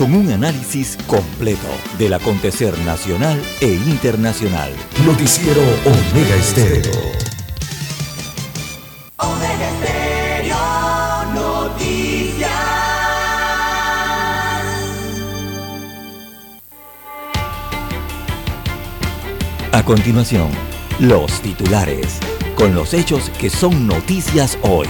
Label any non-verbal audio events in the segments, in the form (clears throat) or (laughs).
con un análisis completo del acontecer nacional e internacional. Noticiero Omega Estéreo. Omega Estéreo Noticias. A continuación, los titulares, con los hechos que son noticias hoy.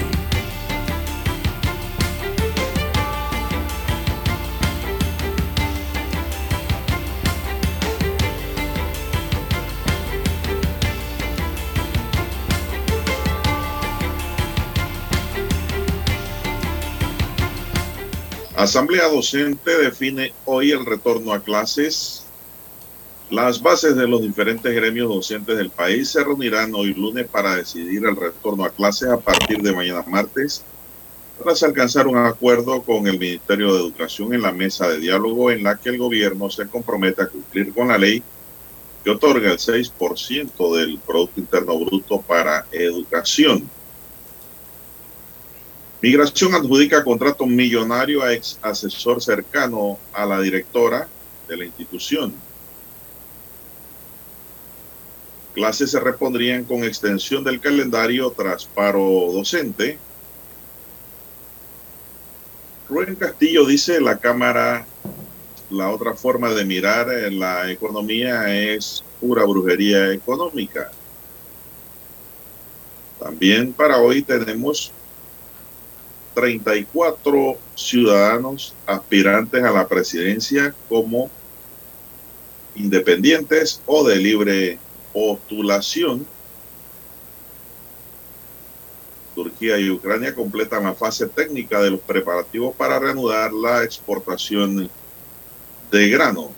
Asamblea Docente define hoy el retorno a clases. Las bases de los diferentes gremios docentes del país se reunirán hoy lunes para decidir el retorno a clases a partir de mañana martes, tras alcanzar un acuerdo con el Ministerio de Educación en la mesa de diálogo en la que el gobierno se compromete a cumplir con la ley que otorga el 6% del Producto Interno Bruto para educación. Migración adjudica contrato millonario a ex asesor cercano a la directora de la institución. Clases se repondrían con extensión del calendario tras paro docente. Rubén Castillo dice la Cámara, la otra forma de mirar la economía es pura brujería económica. También para hoy tenemos 34 ciudadanos aspirantes a la presidencia como independientes o de libre postulación. Turquía y Ucrania completan la fase técnica de los preparativos para reanudar la exportación de grano.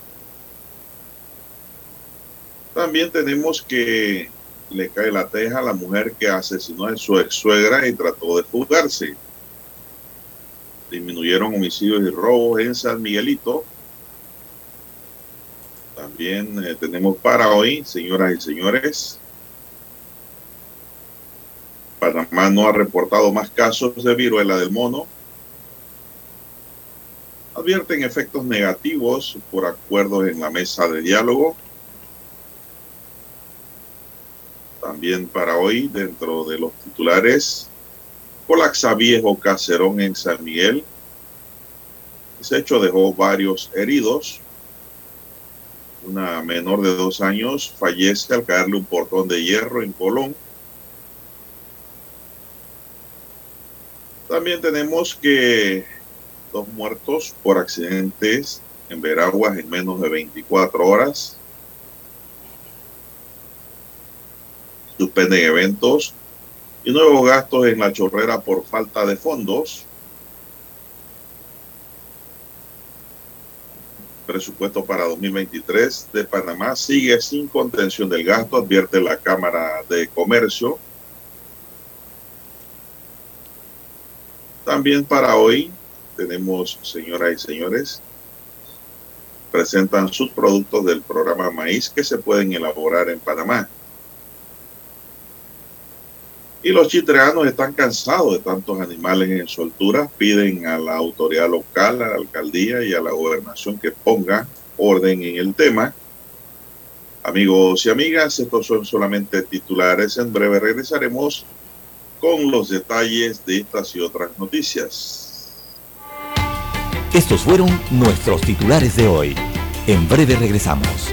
También tenemos que le cae la teja a la mujer que asesinó a su ex suegra y trató de fugarse disminuyeron homicidios y robos en San Miguelito. También eh, tenemos para hoy, señoras y señores, Panamá no ha reportado más casos de viruela del mono. Advierten efectos negativos por acuerdos en la mesa de diálogo. También para hoy, dentro de los titulares, colapsa viejo caserón en San Miguel. Ese hecho dejó varios heridos. Una menor de dos años fallece al caerle un portón de hierro en Colón. También tenemos que dos muertos por accidentes en Veraguas en menos de 24 horas. Suspenden eventos y nuevos gastos en la chorrera por falta de fondos. Presupuesto para 2023 de Panamá sigue sin contención del gasto, advierte la Cámara de Comercio. También para hoy tenemos, señoras y señores, presentan sus productos del programa Maíz que se pueden elaborar en Panamá. Y los chitreanos están cansados de tantos animales en soltura, piden a la autoridad local, a la alcaldía y a la gobernación que ponga orden en el tema. Amigos y amigas, estos son solamente titulares. En breve regresaremos con los detalles de estas y otras noticias. Estos fueron nuestros titulares de hoy. En breve regresamos.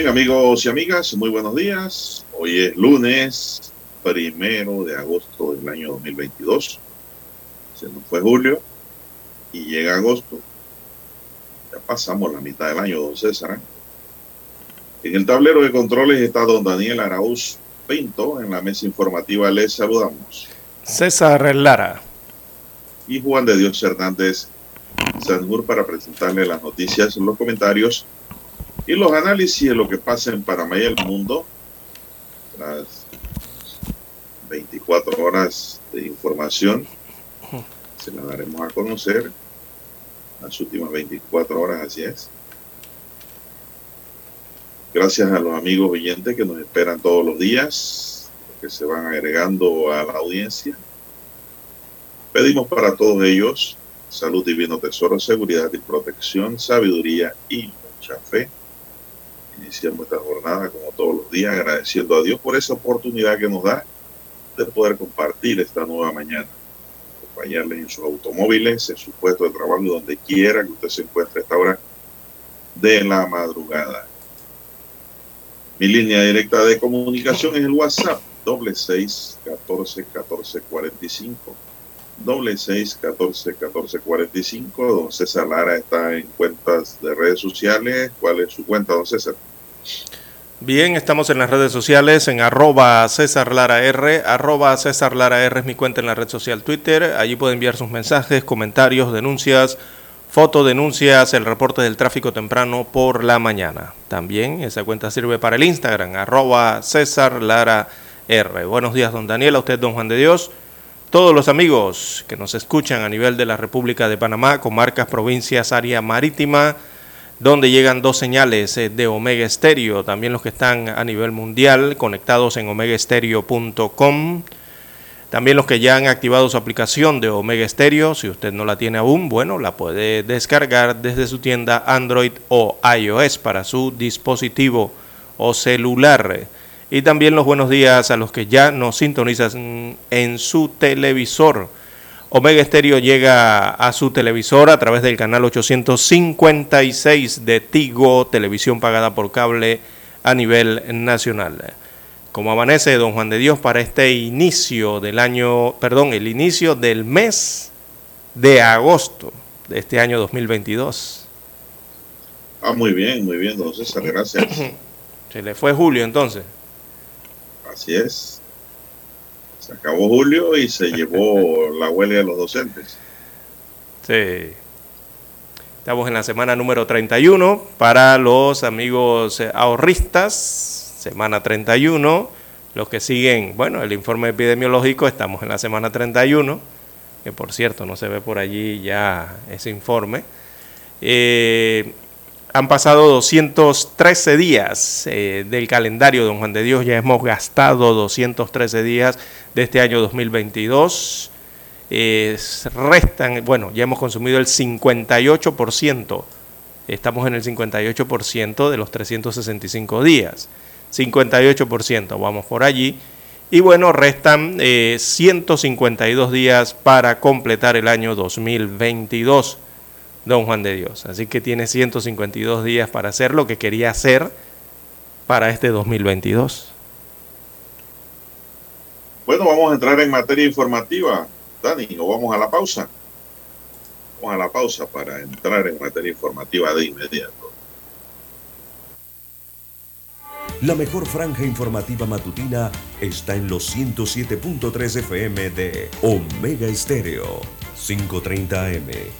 Bien, amigos y amigas, muy buenos días. Hoy es lunes primero de agosto del año 2022. Se nos fue julio y llega agosto. Ya pasamos la mitad del año, don César. ¿eh? En el tablero de controles está don Daniel Arauz Pinto. En la mesa informativa les saludamos. César Lara. Y Juan de Dios Hernández Sanjur para presentarle las noticias, los comentarios y los análisis de lo que pasa en Panamá y el mundo, las 24 horas de información, se las daremos a conocer, las últimas 24 horas, así es. Gracias a los amigos oyentes que nos esperan todos los días, que se van agregando a la audiencia. Pedimos para todos ellos salud, divino tesoro, seguridad y protección, sabiduría y mucha fe iniciamos esta jornada como todos los días agradeciendo a Dios por esa oportunidad que nos da de poder compartir esta nueva mañana, acompañarles en sus automóviles, en su puesto de trabajo, donde quiera que usted se encuentre a esta hora de la madrugada. Mi línea directa de comunicación es el WhatsApp, doble seis catorce catorce cuarenta y cinco doble seis catorce catorce cuarenta y cinco. Don César Lara está en cuentas de redes sociales. ¿Cuál es su cuenta, don César? Bien, estamos en las redes sociales en arroba César Lara R, arroba César Lara R es mi cuenta en la red social Twitter, allí puede enviar sus mensajes, comentarios, denuncias, fotodenuncias, el reporte del tráfico temprano por la mañana. También esa cuenta sirve para el Instagram, arroba César Lara R. Buenos días, don Daniel, a usted, don Juan de Dios, todos los amigos que nos escuchan a nivel de la República de Panamá, comarcas, provincias, área marítima, donde llegan dos señales eh, de Omega Estéreo, también los que están a nivel mundial conectados en omegaestereo.com, también los que ya han activado su aplicación de Omega Stereo, si usted no la tiene aún, bueno, la puede descargar desde su tienda Android o iOS para su dispositivo o celular. Y también los buenos días a los que ya nos sintonizan en su televisor Omega Estéreo llega a su televisor a través del canal 856 de Tigo, televisión pagada por cable a nivel nacional. Como amanece don Juan de Dios para este inicio del año, perdón, el inicio del mes de agosto de este año 2022. Ah, muy bien, muy bien, don César, gracias. Se le fue julio entonces. Así es acabó julio y se llevó (laughs) la huelga de los docentes. Sí. Estamos en la semana número 31 para los amigos ahorristas, semana 31. Los que siguen, bueno, el informe epidemiológico, estamos en la semana 31, que por cierto no se ve por allí ya ese informe. Eh, han pasado 213 días eh, del calendario, don Juan de Dios, ya hemos gastado 213 días de este año 2022. restan, bueno, ya hemos consumido el 58%, estamos en el 58% de los 365 días, 58%, vamos por allí. Y bueno, restan 152 eh, días para completar el año 2022, don Juan de Dios. Así que tiene 152 días para hacer lo que quería hacer para este 2022. Bueno, vamos a entrar en materia informativa, Dani, o vamos a la pausa. Vamos a la pausa para entrar en materia informativa de inmediato. La mejor franja informativa matutina está en los 107.3 FM de Omega Estéreo, 530 AM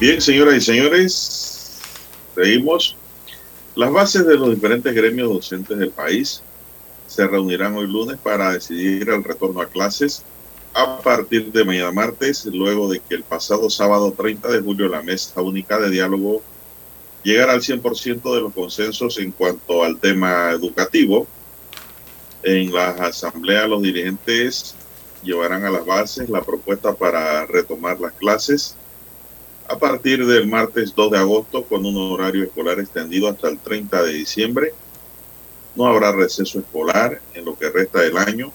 Bien, señoras y señores, seguimos. Las bases de los diferentes gremios docentes del país se reunirán hoy lunes para decidir el retorno a clases a partir de mañana martes, luego de que el pasado sábado 30 de julio la mesa única de diálogo llegara al 100% de los consensos en cuanto al tema educativo. En la asamblea los dirigentes llevarán a las bases la propuesta para retomar las clases a partir del martes 2 de agosto con un horario escolar extendido hasta el 30 de diciembre. No habrá receso escolar en lo que resta del año,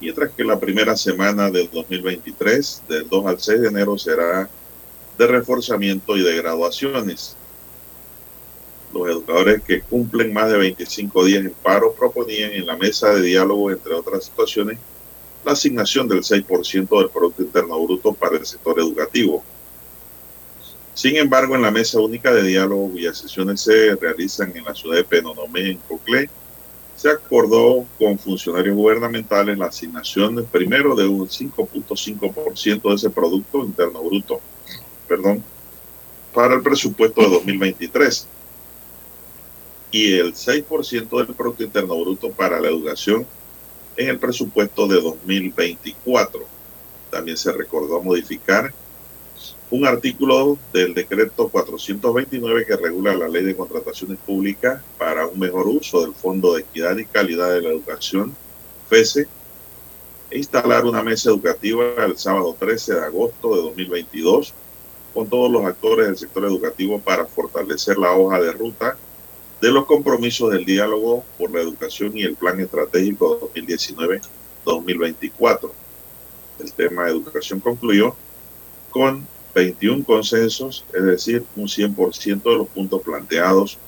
mientras que la primera semana del 2023, del 2 al 6 de enero, será de reforzamiento y de graduaciones. Los educadores que cumplen más de 25 días en paro proponían en la mesa de diálogo, entre otras situaciones, la asignación del 6% del Producto Interno Bruto para el sector educativo sin embargo, en la mesa única de diálogo cuyas sesiones se realizan en la ciudad de Penonomé, en Coclé, se acordó con funcionarios gubernamentales la asignación primero de un 5.5% de ese Producto Interno Bruto, perdón, para el presupuesto de 2023 y el 6% del Producto Interno Bruto para la educación en el presupuesto de 2024. También se recordó modificar un artículo del decreto 429 que regula la ley de contrataciones públicas para un mejor uso del Fondo de Equidad y Calidad de la Educación, FESE, e instalar una mesa educativa el sábado 13 de agosto de 2022 con todos los actores del sector educativo para fortalecer la hoja de ruta de los compromisos del diálogo por la educación y el plan estratégico 2019-2024. El tema de educación concluyó con 21 consensos, es decir, un 100% de los puntos planteados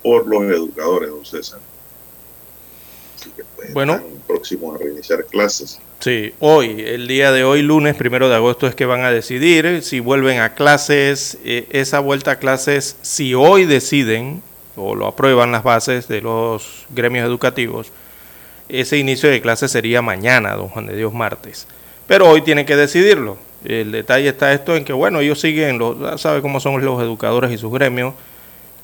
por los educadores, don César. Así que pues, bueno, próximos a reiniciar clases. Sí, hoy, el día de hoy, lunes primero de agosto, es que van a decidir si vuelven a clases. Eh, esa vuelta a clases, si hoy deciden o lo aprueban las bases de los gremios educativos, ese inicio de clases sería mañana, don Juan de Dios, martes. Pero hoy tienen que decidirlo. El detalle está esto en que, bueno, ellos siguen, los, sabe cómo son los educadores y sus gremios,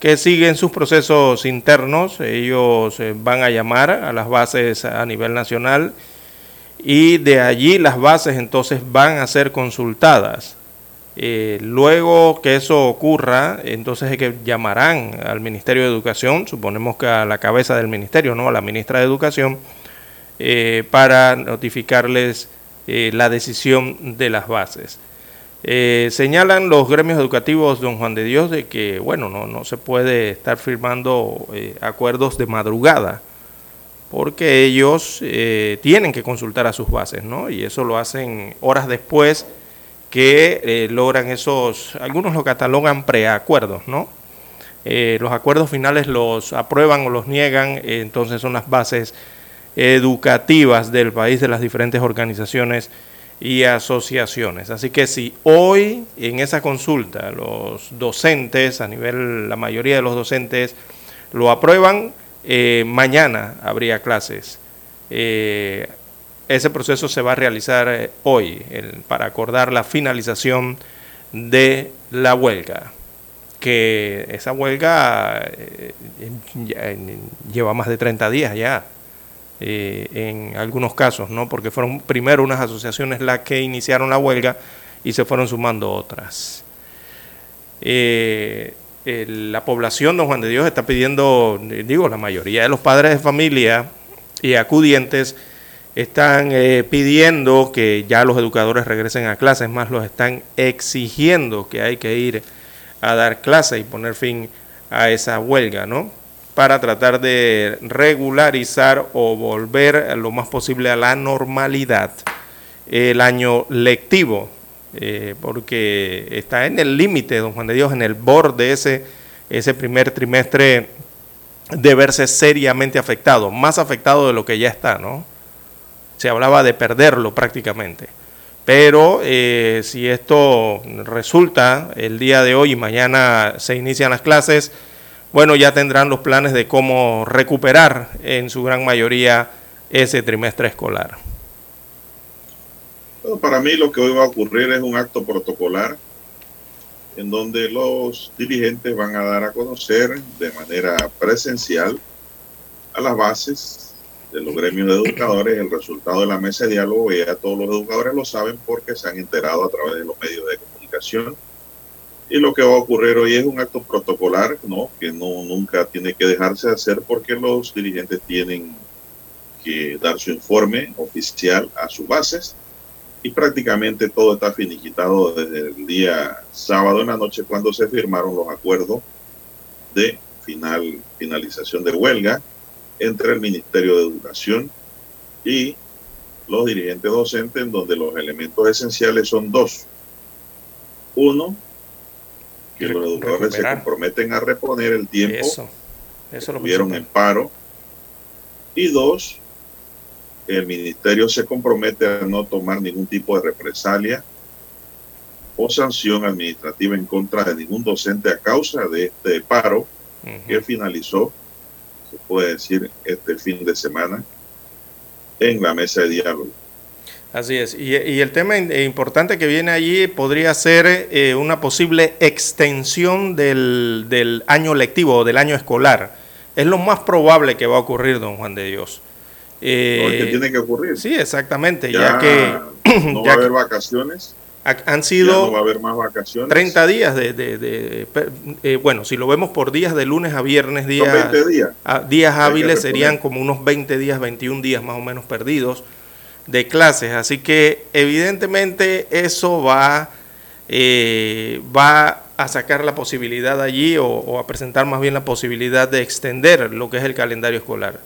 que siguen sus procesos internos, ellos eh, van a llamar a las bases a nivel nacional y de allí las bases entonces van a ser consultadas. Eh, luego que eso ocurra, entonces es que llamarán al Ministerio de Educación, suponemos que a la cabeza del ministerio, no a la ministra de Educación, eh, para notificarles eh, la decisión de las bases. señalan los gremios educativos, don Juan de Dios, de que, bueno, no, no se puede estar firmando acuerdos de madrugada, porque ellos tienen que consultar a sus bases, ¿no? Y eso lo hacen horas después que eh, logran esos, algunos lo catalogan preacuerdos, ¿no? Eh, los acuerdos finales los aprueban o los niegan, eh, entonces son las bases educativas del país de las diferentes organizaciones y asociaciones. Así que si hoy en esa consulta los docentes, a nivel, la mayoría de los docentes lo aprueban, mañana habría clases. Ese proceso se va a realizar eh, hoy para acordar la finalización de la huelga, que esa huelga eh, lleva más de 30 días ya, eh, en algunos casos, ¿no? porque fueron primero unas asociaciones las que iniciaron la huelga y se fueron sumando otras. la población, don Juan de Dios, está pidiendo, digo, la mayoría de los padres de familia y acudientes, están eh, pidiendo que ya los educadores regresen a clases, más los están exigiendo que hay que ir a dar clases y poner fin a esa huelga, ¿no? Para tratar de regularizar o volver lo más posible a la normalidad el año lectivo, eh, porque está en el límite, don Juan de Dios, en el borde ese, ese primer trimestre de verse seriamente afectado, más afectado de lo que ya está, ¿no? se hablaba de perderlo prácticamente. Pero eh, si esto resulta el día de hoy y mañana se inician las clases, bueno, ya tendrán los planes de cómo recuperar en su gran mayoría ese trimestre escolar. para mí lo que hoy va a ocurrir es un acto protocolar en donde los dirigentes van a dar a conocer de manera presencial a las bases de los gremios de educadores, el resultado de la mesa de diálogo, ya todos los educadores lo saben porque se han enterado a través de los medios de comunicación. Y lo que va a ocurrir hoy es un acto protocolar, ¿no? Que no nunca tiene que dejarse de hacer porque los dirigentes tienen que dar su informe oficial a sus bases y prácticamente todo está finiquitado desde el día sábado en la noche cuando se firmaron los acuerdos de final, finalización de huelga entre el Ministerio de Educación y los dirigentes docentes, en donde los elementos esenciales son dos. Uno, que los educadores se comprometen a reponer el tiempo eso, eso que tuvieron en paro. Y dos, el ministerio se compromete a no tomar ningún tipo de represalia o sanción administrativa en contra de ningún docente a causa de este paro que finalizó puede decir, este fin de semana en la mesa de diálogo. Así es. Y, el tema importante que viene allí podría ser eh, una posible extensión del, del, año lectivo o del año escolar. Es lo más probable que va a ocurrir, don Juan de Dios. Eh, tiene que ocurrir. Sí, exactamente. Ya, que. No (clears throat) va a haber vacaciones han sido va a haber más vacaciones. 30 días de, eh, bueno, si lo vemos por días de lunes a viernes, días, días. días hábiles serían como unos 20 días, 21 días más o menos perdidos de clases. Así que evidentemente eso va, eh, va a sacar la posibilidad allí o, a presentar más bien la posibilidad de extender lo que es el calendario escolar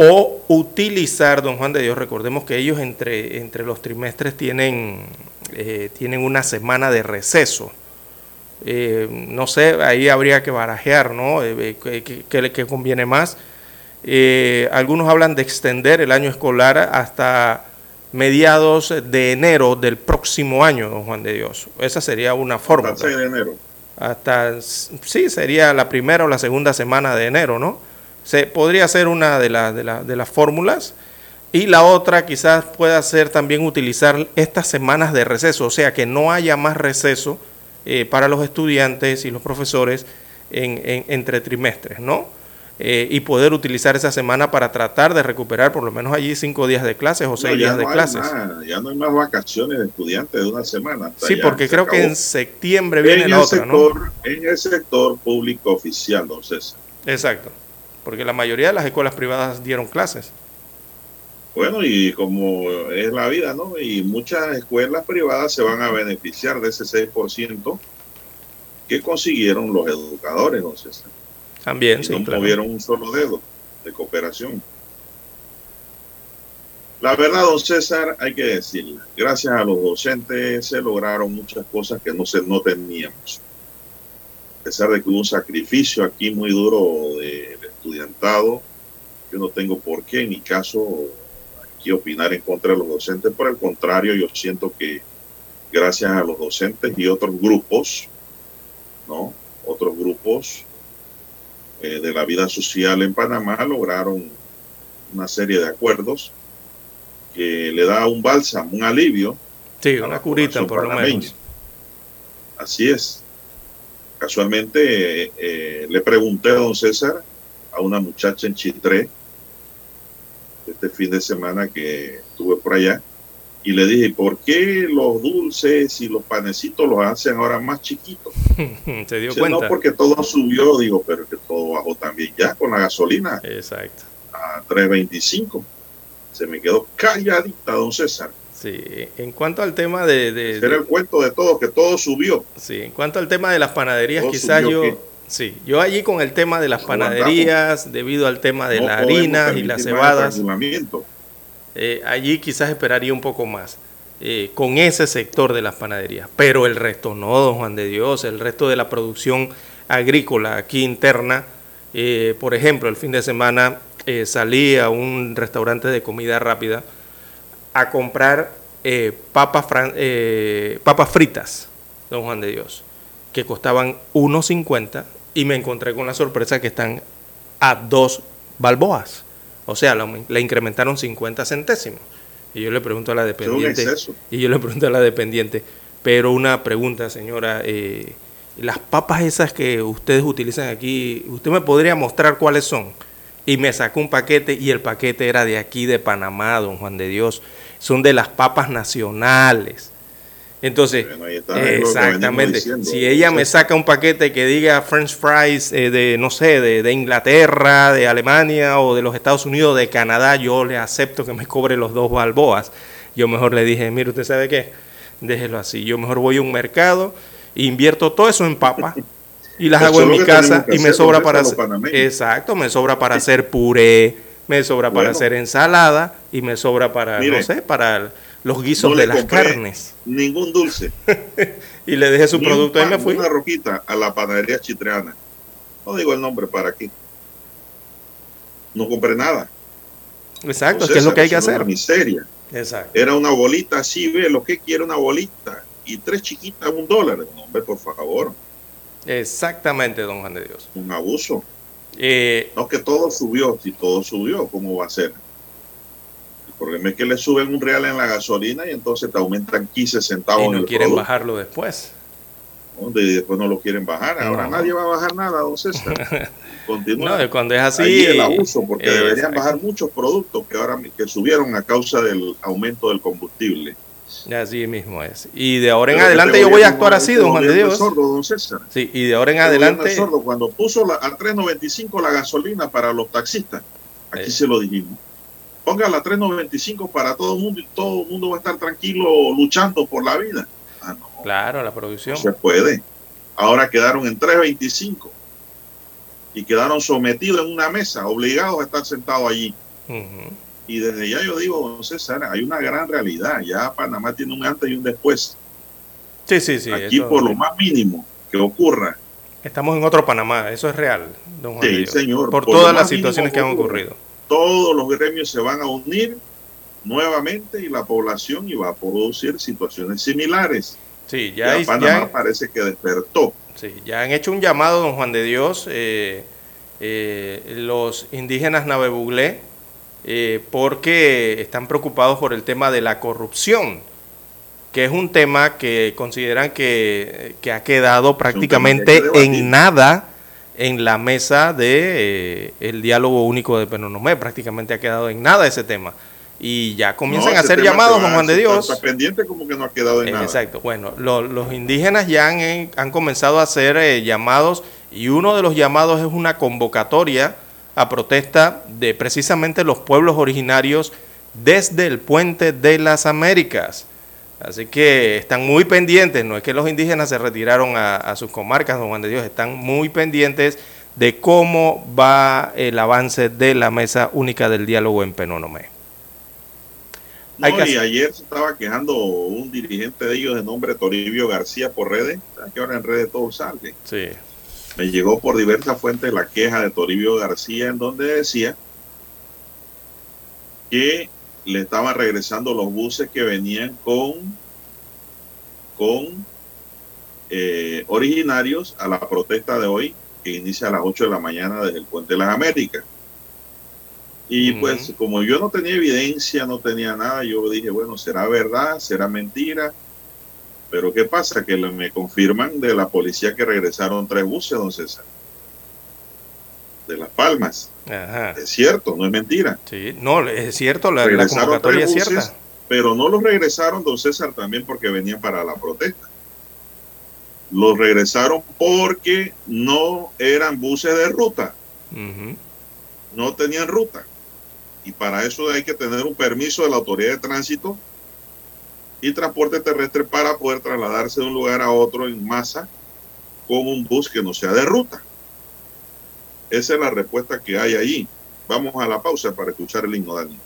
o utilizar, don Juan de Dios, recordemos que ellos entre, entre los trimestres tienen eh, tienen una semana de receso. Eh, no sé, ahí habría que barajear, ¿no? Eh, ¿Qué conviene más? Algunos hablan de extender el año escolar hasta mediados de enero del próximo año, don Juan de Dios. Esa sería una forma. Hasta de enero. Hasta, sí, sería la primera o la segunda semana de enero, ¿no? Se, podría ser una de, de, de las fórmulas. Y la otra quizás pueda ser también utilizar estas semanas de receso, o sea, que no haya más receso eh, para los estudiantes y los profesores en, entre trimestres, ¿no? Eh, y poder utilizar esa semana para tratar de recuperar por lo menos allí cinco días de clases o seis días de clases. ya no hay más vacaciones de estudiantes de una semana. Sí, porque creo que en septiembre viene la otra, ¿no? En el sector público oficial, entonces. Exacto, porque la mayoría de las escuelas privadas dieron clases. Bueno, y como es la vida, ¿no? Y muchas escuelas privadas se van a beneficiar de ese 6% que consiguieron los educadores, entonces. También, sí. No movieron un solo dedo de cooperación. La verdad, don César, hay que decirle, gracias a los docentes se lograron muchas cosas que no, se, no teníamos. A pesar de que hubo un sacrificio aquí muy duro del estudiantado, yo no tengo por qué en mi caso aquí opinar en contra de los docentes. Por el contrario, yo siento que gracias a los docentes y otros grupos, ¿no? Otros grupos eh, de la vida social en Panamá lograron una serie de acuerdos que le da un bálsamo, un alivio. Sí, una curita por lo menos. Así es. Casualmente eh, le pregunté a don César, a una muchacha en Chitré, este fin de semana que estuve por allá, y le dije, ¿por qué los dulces y los panecitos los hacen ahora más chiquitos? (laughs) ¿Se dio cuenta? No, porque todo subió, digo, pero que todo bajó también ya con la gasolina. Exacto. A 3.25. Se me quedó calladita, don César. Sí, en cuanto al tema de... de Era el cuento de todo, que todo subió. Sí, en cuanto al tema de las panaderías, quizás yo... Sí, yo allí con el tema de las panaderías, debido al tema de la harina y las cebadas, eh, allí quizás esperaría un poco más eh, con ese sector de las panaderías, pero el resto no, don Juan de Dios, el resto de la producción agrícola aquí interna, eh, por ejemplo, el fin de semana salí a un restaurante de comida rápida a comprar papas, papas fritas, don Juan de Dios, que costaban 1.50 y me encontré con la sorpresa que están a dos balboas. O sea, le incrementaron 50 centésimos. Y yo le pregunto a la dependiente. Y yo le pregunto a la dependiente, pero una pregunta, señora, eh, las papas esas que ustedes utilizan aquí, ¿usted me podría mostrar cuáles son? Y me sacó un paquete y el paquete era de aquí, de Panamá, don Juan de Dios. Son de las papas nacionales. Entonces, exactamente, si ella me saca un paquete que diga French fries eh, de, no sé, de, Inglaterra, de Alemania o de los Estados Unidos, de Canadá, yo le acepto que me cobre los dos balboas. Yo mejor le dije, mire, ¿usted sabe qué? Déjelo así. Yo mejor voy a un mercado, invierto todo eso en papas y las hago en mi casa y me sobra para hacer... Exacto, me sobra para hacer puré, me sobra para hacer ensalada y me sobra para, no sé, para los guisos de las carnes. Ningún dulce. (laughs) y le dejé su producto y me fui. Una roquita a la panadería chitreana. No digo el nombre para aquí. No compré nada. Exacto, es que es lo que hay que hacer. Una miseria. Exacto. Era una bolita así, ve lo que quiere una bolita. Y tres chiquitas, un dólar. No, hombre, por favor. Exactamente, don Juan de Dios. Un abuso. Eh, no que todo subió, si todo subió, ¿cómo va a ser? Porque es que le suben un real en la gasolina y entonces te aumentan 15 centavos. Y no quieren bajarlo después. Y después no lo quieren bajar. Ahora nadie va a bajar nada, don César. (laughs) Continúa. No, cuando es así. el abuso, porque deberían bajar muchos productos que ahora que subieron a causa del aumento del combustible. Así mismo es. Y de ahora en adelante yo voy a actuar así, don Juan de Dios. Sordo, don César. Sí, y de ahora en adelante. Sordo, cuando puso la, a 3.95 la gasolina para los taxistas, aquí eh. se lo dijimos ponga la 395 para todo el mundo y todo el mundo va a estar tranquilo luchando por la vida. Ah, claro, la producción. se puede. Ahora quedaron en 325 y quedaron sometidos en una mesa, obligados a estar sentados allí. Y desde ya yo digo, César, hay una gran realidad. Ya Panamá tiene un antes y un después. Sí, sí, sí. Aquí por lo más mínimo que ocurra. Estamos en otro Panamá, eso es real, don Juan. Sí, señor. Por, todas las situaciones que han ocurrido todos los gremios se van a unir nuevamente y la población iba a producir situaciones similares. Sí, ya, Panamá parece que despertó. Sí, ya han hecho un llamado, don Juan de Dios, eh, eh, los indígenas Navebuglé, eh, porque están preocupados por el tema de la corrupción, que es un tema que consideran que, ha quedado prácticamente en nada en la mesa de el diálogo único de Penonomé. Prácticamente ha quedado en nada ese tema y ya comienzan a hacer llamados, Juan de Dios. Está pendiente como que no ha quedado en nada. Exacto. Bueno, los indígenas ya han, han, comenzado a hacer eh, llamados y uno de los llamados es una convocatoria a protesta de precisamente los pueblos originarios desde el puente de las Américas. Así que están muy pendientes, no es que los indígenas se retiraron a, a sus comarcas, don Juan de Dios, están muy pendientes de cómo va el avance de la mesa única del diálogo en Penónome. No, y ayer se estaba quejando un dirigente de ellos de nombre Toribio García por redes, que ahora en redes todo sale. Sí. Me llegó por diversas fuentes la queja de Toribio García en donde decía que le estaban regresando los buses que venían con, con eh, originarios a la protesta de hoy, que inicia a las 8 de la mañana desde el Puente de las Américas. Y pues como yo no tenía evidencia, no tenía nada, yo dije, bueno, será verdad, será mentira. Pero ¿qué pasa? Que me confirman de la policía que regresaron tres buses, don César. De Las Palmas. Es cierto, no es mentira. Sí, no, es cierto, la, la convocatoria es cierta. Pero no los regresaron, don César, también porque venían para la protesta. Los regresaron porque no eran buses de ruta. No tenían ruta y para eso hay que tener un permiso de la autoridad de tránsito y transporte terrestre para poder trasladarse de un lugar a otro en masa con un bus que no sea de ruta. Esa es la respuesta que hay allí. Vamos a la pausa para escuchar el himno, Dani.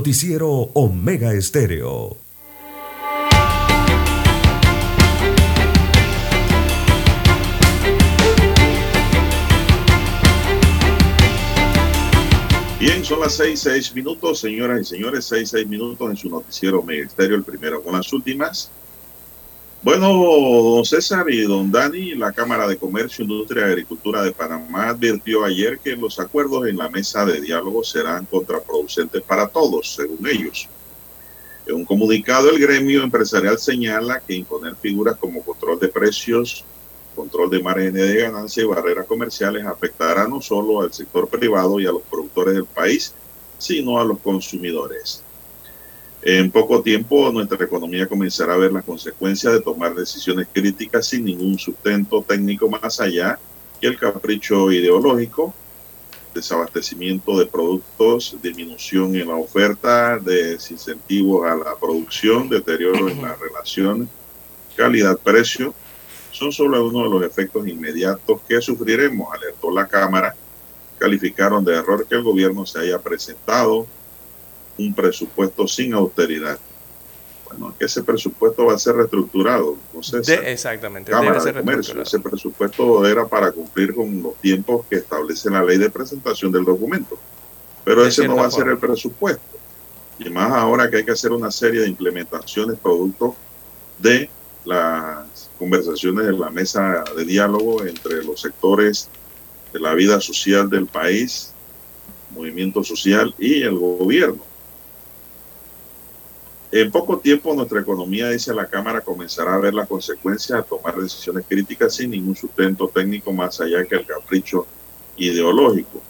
Noticiero Omega Estéreo. Bien, son las seis, seis minutos, señoras y señores, seis, seis minutos en su noticiero Ministerio, el primero con las últimas. Bueno, don César y don Dani, la Cámara de Comercio, Industria y Agricultura de Panamá advirtió ayer que los acuerdos en la mesa de diálogo serán contraproducentes para todos, según ellos. En un comunicado, el gremio empresarial señala que imponer figuras como control de precios, control de márgenes de ganancia y barreras comerciales afectará no solo al sector privado y a los productores del país, sino a los consumidores. En poco tiempo nuestra economía comenzará a ver las consecuencias de tomar decisiones críticas sin ningún sustento técnico más allá que el capricho ideológico, desabastecimiento de productos, disminución en la oferta, desincentivos a la producción, deterioro en la relación calidad-precio, son solo uno de los efectos inmediatos que sufriremos, alertó la Cámara. Calificaron de error que el gobierno se haya presentado un presupuesto sin austeridad. Bueno, que ese presupuesto va a ser reestructurado. Entonces, exactamente. Cámara de Comercio, ese presupuesto era para cumplir con los tiempos que establece la ley de presentación del documento. Pero ese no va a ser el presupuesto. Y más ahora que hay que hacer una serie de implementaciones producto de las conversaciones en la mesa de diálogo entre los sectores de la vida social del país, movimiento social y el gobierno. En poco tiempo nuestra economía, dice la Cámara, comenzará a ver las consecuencias a tomar decisiones críticas sin ningún sustento técnico más allá que el capricho ideológico.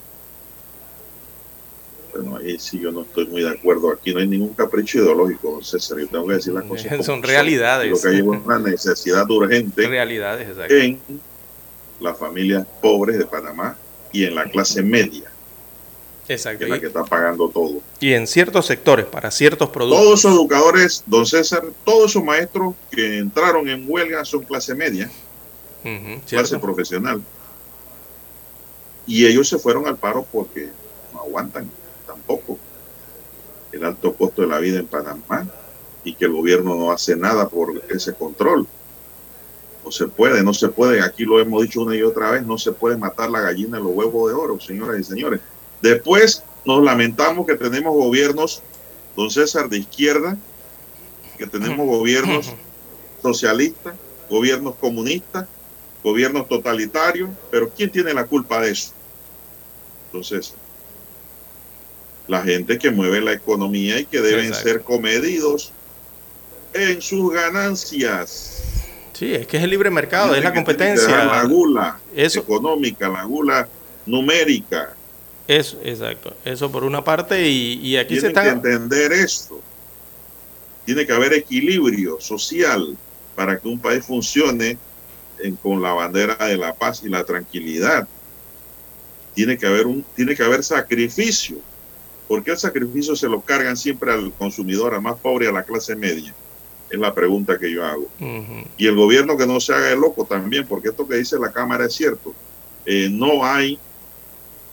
Bueno, ahí sí yo no estoy muy de acuerdo. Aquí no hay ningún capricho ideológico, César. Yo tengo que decir las (laughs) cosas. Son realidades. Lo que hay es una necesidad urgente realidades, en las familias pobres de Panamá y en la clase media. Exacto. Que es la que está pagando todo. Y en ciertos sectores, para ciertos productos. Todos esos educadores, don César, todos esos maestros que entraron en huelga son clase media, clase profesional. Y ellos se fueron al paro porque no aguantan tampoco el alto costo de la vida en Panamá y que el gobierno no hace nada por ese control. No se puede, no se puede, aquí lo hemos dicho una y otra vez, no se puede matar la gallina en los huevos de oro, señoras y señores. Después nos lamentamos que tenemos gobiernos, don César, de izquierda, que tenemos gobiernos socialistas, gobiernos comunistas, gobiernos totalitarios, pero ¿quién tiene la culpa de eso? Entonces, la gente que mueve la economía y que deben Exacto. ser comedidos en sus ganancias. Sí, es que es el libre mercado, es la dejar La competencia. gula Eso- económica, la gula numérica. Eso, exacto. Eso por una parte, y, y aquí se Tienen que entender esto. Tiene que haber equilibrio social para que un país funcione en- con la bandera de la paz y la tranquilidad. Tiene que haber un, tiene que haber sacrificio. ¿Por qué el sacrificio se lo cargan siempre al consumidor, al más pobre a la clase media? Es la pregunta que yo hago. Y el gobierno que no se haga el loco también, porque esto que dice la Cámara es cierto. Eh, no hay,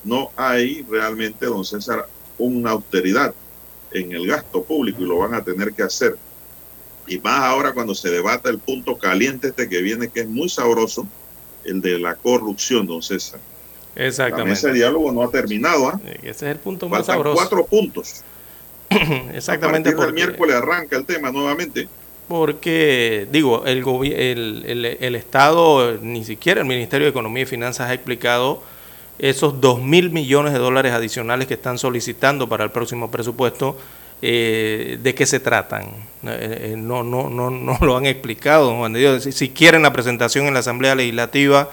no hay realmente, don César, una austeridad en el gasto público y lo van a tener que hacer. Y más ahora cuando se debata el punto caliente este que viene, que es muy sabroso, el de la corrupción, don César. Exactamente. diálogo no ha terminado, ¿ah? Ese es el punto más Faltan sabroso. cuatro puntos. (clears throat) Exactamente A porque, miércoles arranca el tema nuevamente. porque, digo, el, el, el, el Estado, ni siquiera el Ministerio de Economía y Finanzas ha explicado esos 2 mil millones de dólares adicionales que están solicitando para el próximo presupuesto, eh, de qué se tratan. Eh, eh, no, no, no, no (laughs) lo han explicado, Juan de Dios. Si, si quieren la presentación en la Asamblea Legislativa,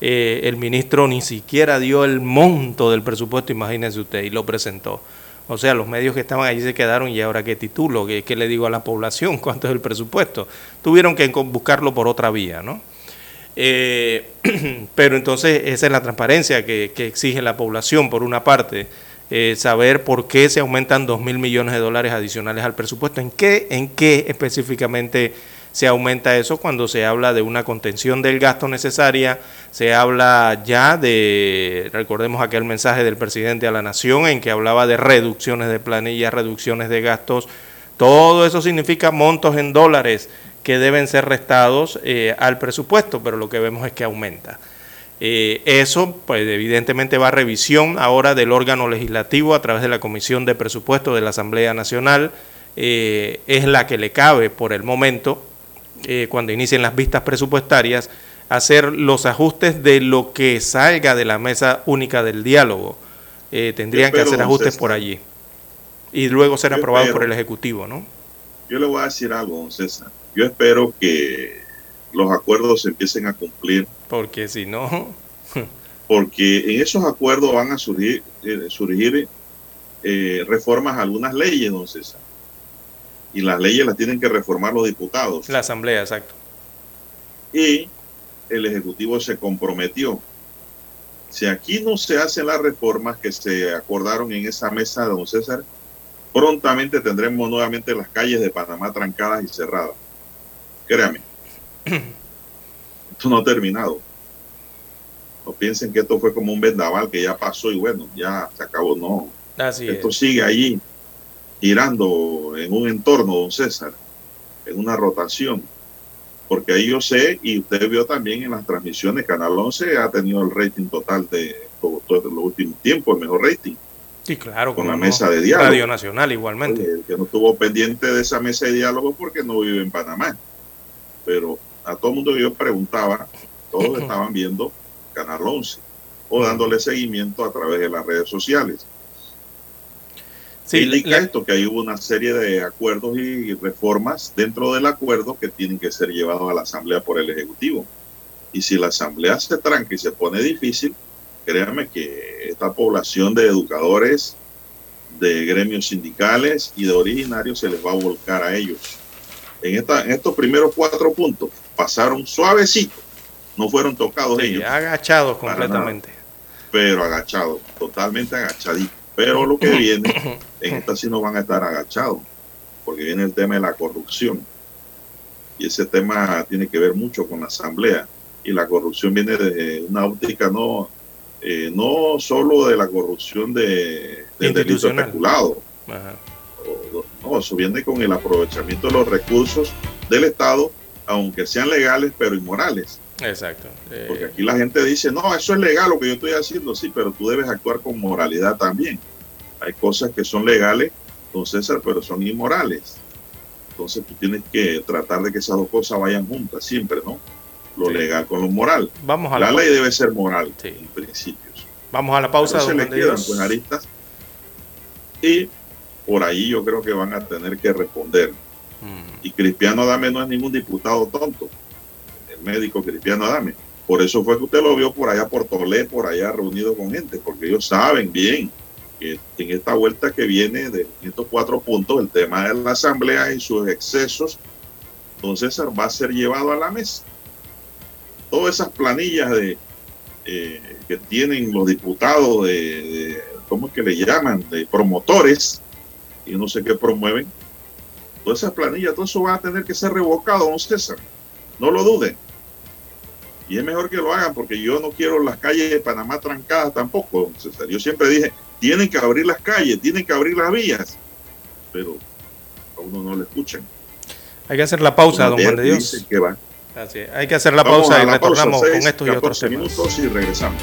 eh, el ministro ni siquiera dio el monto del presupuesto, imagínese usted, y lo presentó. O sea, los medios que estaban allí se quedaron y ahora qué titulo, qué, qué le digo a la población, (laughs) cuánto es el presupuesto. Tuvieron que buscarlo por otra vía, ¿no? Eh, (clears throat) pero entonces esa es la transparencia que, exige la población, por una parte, eh, saber por qué se aumentan 2 mil millones de dólares adicionales al presupuesto, en qué, en qué específicamente se aumenta eso cuando se habla de una contención del gasto necesaria, se habla ya de, recordemos aquel mensaje del presidente a la nación en que hablaba de reducciones de planillas, reducciones de gastos, todo eso significa montos en dólares que deben ser restados eh, al presupuesto, pero lo que vemos es que aumenta. Eh, eso, pues evidentemente va a revisión ahora del órgano legislativo a través de la Comisión de Presupuesto de la Asamblea Nacional. Eh, es la que le cabe por el momento, cuando inicien las vistas presupuestarias, hacer los ajustes de lo que salga de la mesa única del diálogo. tendrían que hacer ajustes por allí y luego ser aprobado por el Ejecutivo, ¿no? Yo le voy a decir algo, don César. Yo espero que los acuerdos se empiecen a cumplir. Porque si no... (laughs) porque en esos acuerdos van a surgir, eh, surgir eh, reformas a algunas leyes, don César. Y las leyes las tienen que reformar los diputados. La Asamblea, exacto. Y el Ejecutivo se comprometió. Si aquí no se hacen las reformas que se acordaron en esa mesa, don César, prontamente tendremos nuevamente las calles de Panamá trancadas y cerradas. Créame. Esto no ha terminado. No piensen que esto fue como un vendaval que ya pasó y bueno, ya se acabó. No. esto sigue allí, girando en un entorno, don César, en una rotación. Porque ahí yo sé, y usted vio también en las transmisiones, Canal 11 ha tenido el rating total de todos los últimos tiempos, el mejor rating. Sí, claro. Con la mesa de diálogo. Radio Nacional igualmente. el que no estuvo pendiente de esa mesa de diálogo porque no vive en Panamá. Pero a todo el mundo yo preguntaba, todos estaban viendo Canal 11 o dándole seguimiento a través de las redes sociales. Sí, indica esto que hay una serie de acuerdos y reformas dentro del acuerdo que tienen que ser llevados a la Asamblea por el Ejecutivo. Y si la Asamblea se tranca y se pone difícil, créanme que esta población de educadores, de gremios sindicales y de originarios se les va a volcar a ellos. En, esta, en estos primeros cuatro puntos pasaron suavecito, no fueron tocados ellos. Agachados completamente. pero agachados, totalmente agachaditos. Pero lo que (laughs) viene, en esta sí no van a estar agachados, porque viene el tema de la corrupción. Y ese tema tiene que ver mucho con la asamblea. Y la corrupción viene de una óptica no, eh, no solo de la corrupción de, del delito especulado. No, eso viene con el aprovechamiento de los recursos del Estado aunque sean legales, pero inmorales. Exacto. Eh, Porque aquí la gente dice, no, eso es legal lo que yo estoy haciendo, sí, pero tú debes actuar con moralidad también. Hay cosas que son legales, don César, pero son inmorales. Entonces tú tienes que tratar de que esas dos cosas vayan juntas siempre, ¿no? Lo legal con lo moral. Vamos a la, ley debe ser moral en principios. Vamos a la pausa. se le quedan aristas. Y por ahí yo creo que van a tener que responder y Cristiano Adame no es ningún diputado tonto, el médico Cristiano Adame. Por eso fue que usted lo vio por allá por Tolé, por allá reunido con gente, porque ellos saben bien que en esta vuelta que viene de estos cuatro puntos, el tema de la asamblea y sus excesos, entonces va a ser llevado a la mesa. Todas esas planillas de eh, que tienen los diputados de, de, ¿cómo es que le llaman? De promotores, y no sé qué promueven, todas esas planillas, todo eso va a tener que ser revocado, don César. No lo duden. Y es mejor que lo hagan porque yo no quiero las calles de Panamá trancadas tampoco, don César. Yo siempre dije, tienen que abrir las calles, tienen que abrir las vías. Pero a uno no le escuchan. Hay que hacer la pausa, don Juan de Dios. Que va. Así Hay que hacer la pausa y retornamos con estos y otros temas. minutos y regresamos.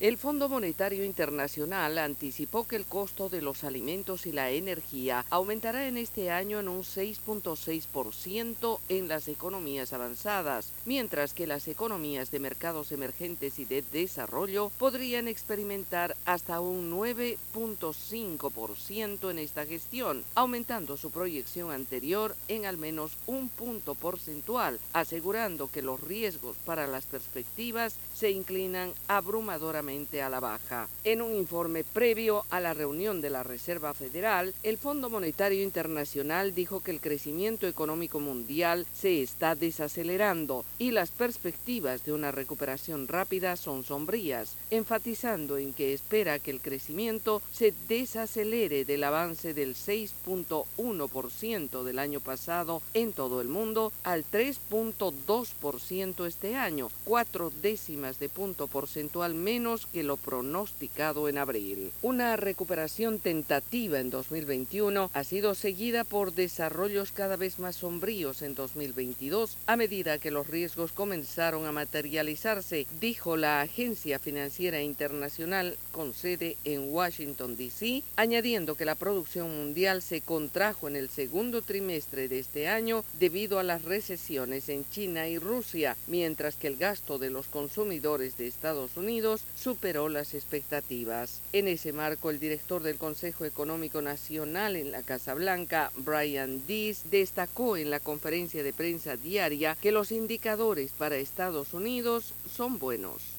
El Fondo Monetario Internacional anticipó que el costo de los alimentos y la energía aumentará en este año en un 6.6% en las economías avanzadas, mientras que las economías de mercados emergentes y de desarrollo podrían experimentar hasta un 9.5% en esta gestión, aumentando su proyección anterior en al menos un punto porcentual, asegurando que los riesgos para las perspectivas se inclinan abrumadoramente a la baja. En un informe previo a la reunión de la Reserva Federal, el Fondo Monetario Internacional dijo que el crecimiento económico mundial se está desacelerando y las perspectivas de una recuperación rápida son sombrías, enfatizando en que espera que el crecimiento se desacelere del avance del 6.1% del año pasado en todo el mundo al 3.2% este año, cuatro décimas de punto porcentual menos que lo pronosticado en abril. Una recuperación tentativa en 2021 ha sido seguida por desarrollos cada vez más sombríos en 2022 a medida que los riesgos comenzaron a materializarse, dijo la Agencia Financiera Internacional con sede en Washington, D.C., añadiendo que la producción mundial se contrajo en el segundo trimestre de este año debido a las recesiones en China y Rusia, mientras que el gasto de los consumidores de Estados Unidos superó las expectativas. En ese marco, el director del Consejo Económico Nacional en la Casa Blanca, Brian Dees, destacó en la conferencia de prensa diaria que los indicadores para Estados Unidos son buenos.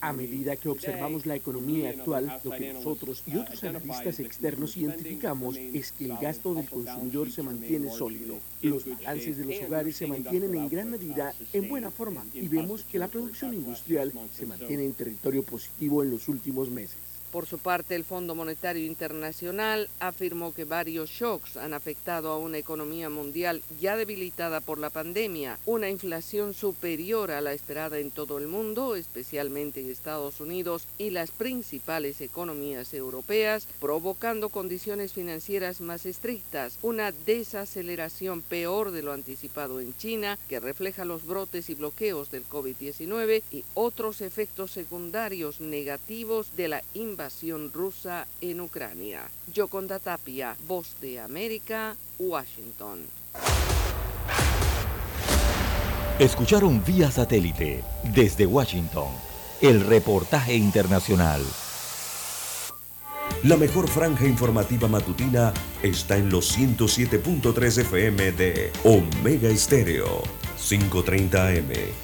A medida que observamos la economía actual, lo que nosotros y otros analistas externos identificamos es que el gasto del consumidor se mantiene sólido. Los balances de los hogares se mantienen en gran medida en buena forma y vemos que la producción industrial se mantiene en territorio positivo en los últimos meses. Por su parte, el Fondo Monetario Internacional afirmó que varios shocks han afectado a una economía mundial ya debilitada por la pandemia, una inflación superior a la esperada en todo el mundo, especialmente en Estados Unidos y las principales economías europeas, provocando condiciones financieras más estrictas, una desaceleración peor de lo anticipado en China, que refleja los brotes y bloqueos del COVID-19 y otros efectos secundarios negativos de la invasión rusa en Ucrania. Yoconda Tapia, Voz de América, Washington. Escucharon vía satélite desde Washington el reportaje internacional. La mejor franja informativa matutina está en los 107.3 FM de Omega Estéreo, 530 AM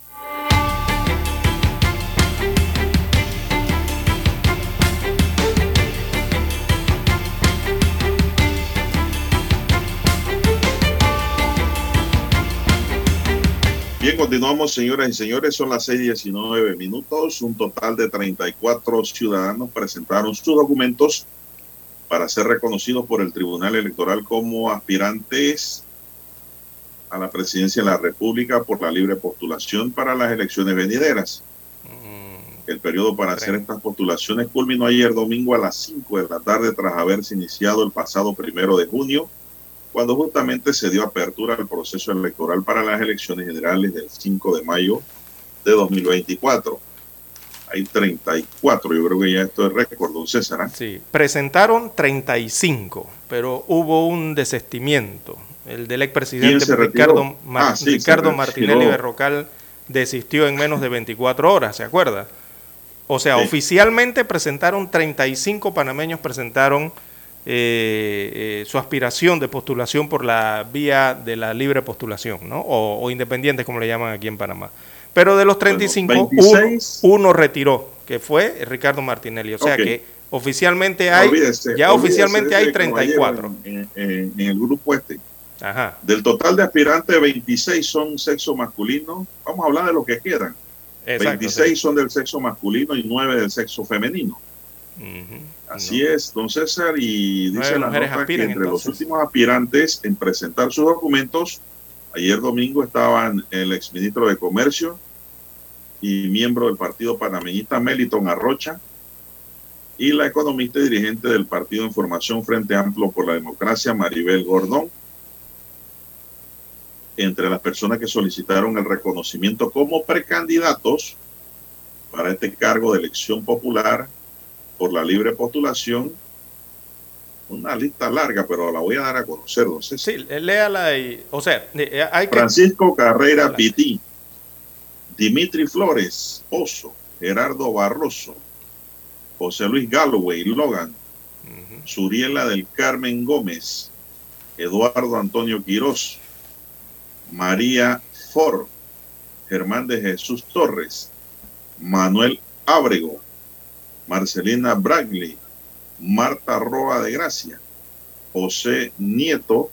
Bien, continuamos, señoras y señores. Son las 6:19 minutos. Un total de 34 ciudadanos presentaron sus documentos para ser reconocidos por el Tribunal Electoral como aspirantes a la presidencia de la República por la libre postulación para las elecciones venideras. El periodo para hacer estas postulaciones culminó ayer domingo a las 5 de la tarde tras haberse iniciado el pasado primero de junio cuando justamente se dio apertura al proceso electoral para las elecciones generales del 5 de mayo de 2024. Hay 34, yo creo que ya esto es récord, don César. ¿eh? Sí, presentaron 35, pero hubo un desestimiento. El del expresidente Ricardo, ah, Ricardo Martinelli Berrocal desistió en menos de 24 horas, ¿se acuerda? O sea, oficialmente presentaron 35 panameños, presentaron eh, eh, su aspiración de postulación por la vía de la libre postulación, ¿no? O, independientes, como le llaman aquí en Panamá. Pero de los 35, uno, retiró, que fue Ricardo Martinelli. O sea que oficialmente hay, ya oficialmente hay 34. En, el grupo este. Del total de aspirantes, 26 son sexo masculino. Vamos a hablar de lo que quedan. 26 son del sexo masculino y 9 del sexo femenino. Así es, don César, y dice la nota que entre los últimos aspirantes en presentar sus documentos, ayer domingo estaban el exministro de Comercio, y miembro del Partido Panameñista Meliton Arrocha, y la economista y dirigente del Partido en Formación Frente Amplio por la Democracia, Maribel Gordón, entre las personas que solicitaron el reconocimiento como precandidatos para este cargo de elección popular por la libre postulación. Una lista larga, pero la voy a dar a conocer, no sé. Sí, léala y, o sea, eh, hay que... Francisco Carrera Pití, Dimitri Flores, Oso, Gerardo Barroso, José Luis Galloway, Logan, Suriela del Carmen Gómez, Eduardo Antonio Quirós, María Ford, Germán de Jesús Torres, Manuel Ábrego, Marcelina Bragley, Marta Roa de Gracia, José Nieto,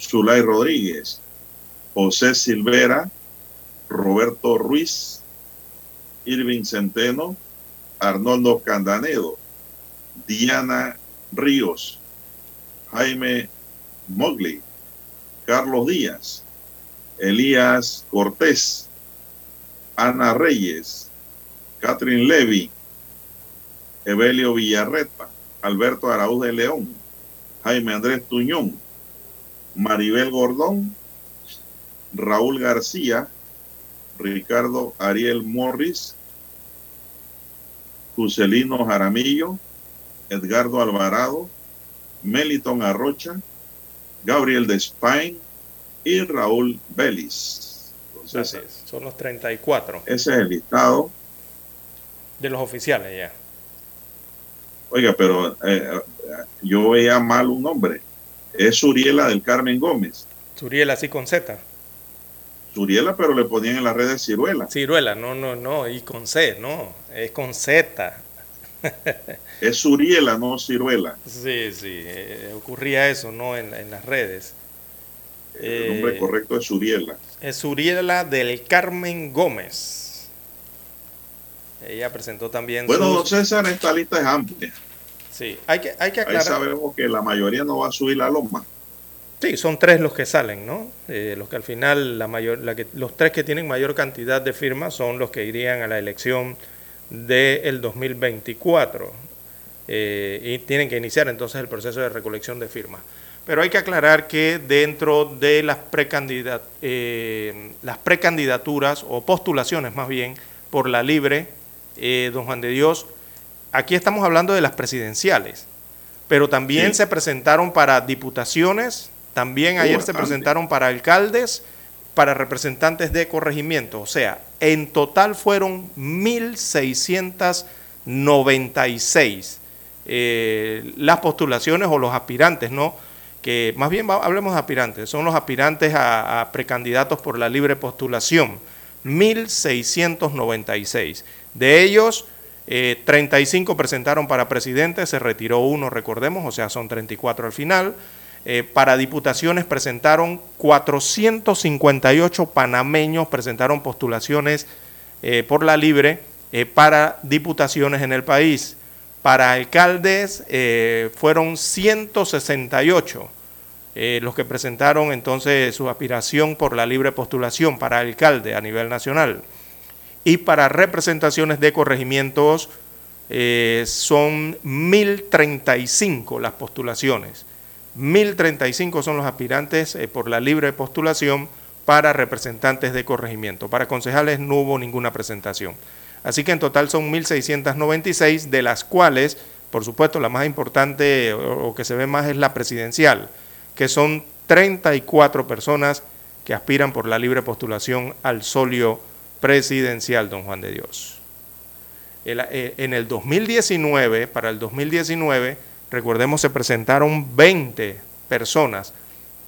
Zulay Rodríguez, José Silvera, Roberto Ruiz, Irving Centeno, Arnoldo Candanedo, Diana Ríos, Jaime Mogli, Carlos Díaz, Elías Cortés, Ana Reyes, Catherine Levy, Evelio Villarreta, Alberto Araúz de León, Jaime Andrés Tuñón, Maribel Gordón, Raúl García, Ricardo Ariel Morris, Juselino Jaramillo, Edgardo Alvarado, Meliton Arrocha, Gabriel Despain, y Raúl Vélez. son los 34. Ese es el listado. De los oficiales ya. Oiga, pero eh, yo veía mal un nombre. Es Suriela del Carmen Gómez. Suriela, así con Z. Suriela, pero le ponían en las redes Ciruela. Ciruela, no, no, no, y con C, no, es con Z. es Suriela, no Ciruela. Sí, sí, eh, ocurría eso, ¿no? En, en las redes. El nombre eh, correcto es Uriela. Es Uriela del Carmen Gómez. Ella presentó también. Bueno, don César, esta lista es amplia. Sí, hay que, hay que aclarar. Ahí sabemos que la mayoría no va a subir la loma. Sí, son tres los que salen, ¿no? Eh, los que al final, la mayor, la que, los tres que tienen mayor cantidad de firmas son los que irían a la elección del 2024. Eh, y tienen que iniciar entonces el proceso de recolección de firmas. Pero hay que aclarar que dentro de las, precandidat eh, las precandidaturas o postulaciones más bien por la libre, eh, don Juan de Dios, aquí estamos hablando de las presidenciales, pero también se presentaron para diputaciones, también ayer se presentaron para alcaldes, para representantes de corregimiento, o sea, en total fueron 1.696 eh, las postulaciones o los aspirantes, ¿no? que más bien hablemos de aspirantes, son los aspirantes a, precandidatos por la libre postulación, 1.696. De ellos, 35 eh, presentaron para presidente, se retiró uno, recordemos, o sea, son 34 al final. Eh, para diputaciones presentaron 458 panameños, presentaron postulaciones eh, por la libre para diputaciones en el país. Para alcaldes fueron 168 eh, los que presentaron entonces su aspiración por la libre postulación para alcalde a nivel nacional. Y para representaciones de corregimientos eh, son 1035 las postulaciones. 1035 son los aspirantes por la libre postulación para representantes de corregimiento. Para concejales no hubo ninguna presentación. Así que en total son 1.696, de las cuales, por supuesto, la más importante o que se ve más es la presidencial, que son 34 personas que aspiran por la libre postulación al solio presidencial, don Juan de Dios. Eh, en el 2019, para el 2019, recordemos, se presentaron 20 personas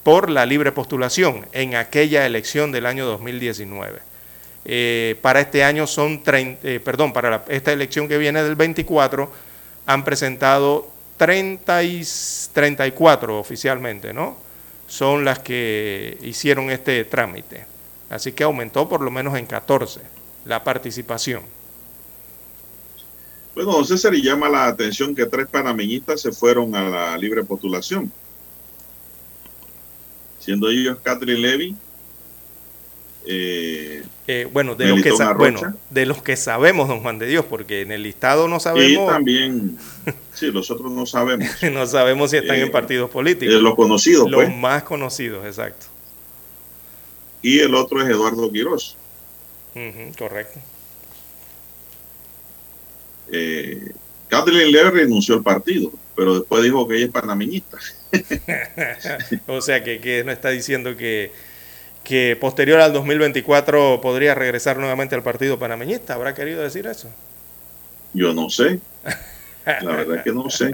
por la libre postulación en aquella elección del año 2019. Eh, para este año son 30, eh, perdón, para esta elección que viene del 24 han presentado 30 y, 34 oficialmente, ¿no? Son las que hicieron este trámite. Así que aumentó por lo menos en 14 la participación. Bueno, César, y llama la atención que tres panameñistas se fueron a la libre postulación, siendo ellos Catherine Levy, Eh, eh, bueno, de los, que bueno, de los que sabemos, don Juan de Dios, porque en el listado no sabemos. Y también, (laughs) sí, nosotros no sabemos. (laughs) no sabemos si están en partidos políticos. los conocidos, Los pues. más conocidos, exacto. Y el otro es Eduardo Quiroz. correcto. Eh, Kathleen Lever renunció al partido, pero después dijo que ella es panameñista. (laughs) o sea que, que no está diciendo que que posterior al 2024 podría regresar nuevamente al partido panameñista. ¿Habrá querido decir eso? Yo no sé. La verdad es que no sé.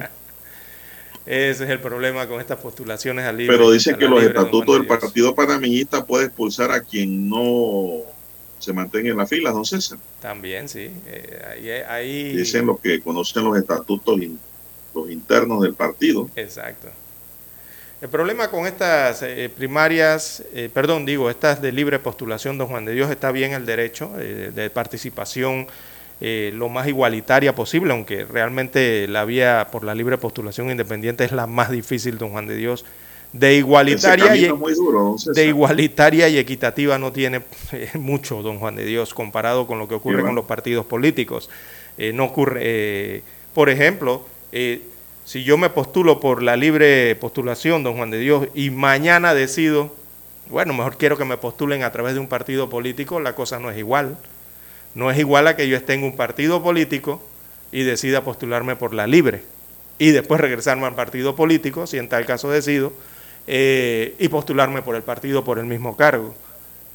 Ese es el problema con estas postulaciones al libre. Pero dice que los estatutos del partido panameñista puede expulsar a quien no se mantenga en la fila, don César. También, sí. Eh, ahí, Dicen los que conocen los estatutos los internos del partido. Exacto. El problema con estas eh, primarias, eh, perdón, digo, estas de libre postulación, don Juan de Dios, está bien el derecho eh, de participación lo más igualitaria posible, aunque realmente la vía por la libre postulación independiente es la más difícil, don Juan de Dios. De igualitaria, y, de igualitaria y equitativa no tiene mucho, don Juan de Dios, comparado con lo que ocurre con los partidos políticos. no ocurre, por ejemplo, si yo me postulo por la libre postulación, don Juan de Dios, y mañana decido, bueno, mejor quiero que me postulen a través de un partido político, la cosa no es igual. No es igual a que yo esté en un partido político y decida postularme por la libre y después regresarme al partido político, si en tal caso decido, eh, y postularme por el partido por el mismo cargo.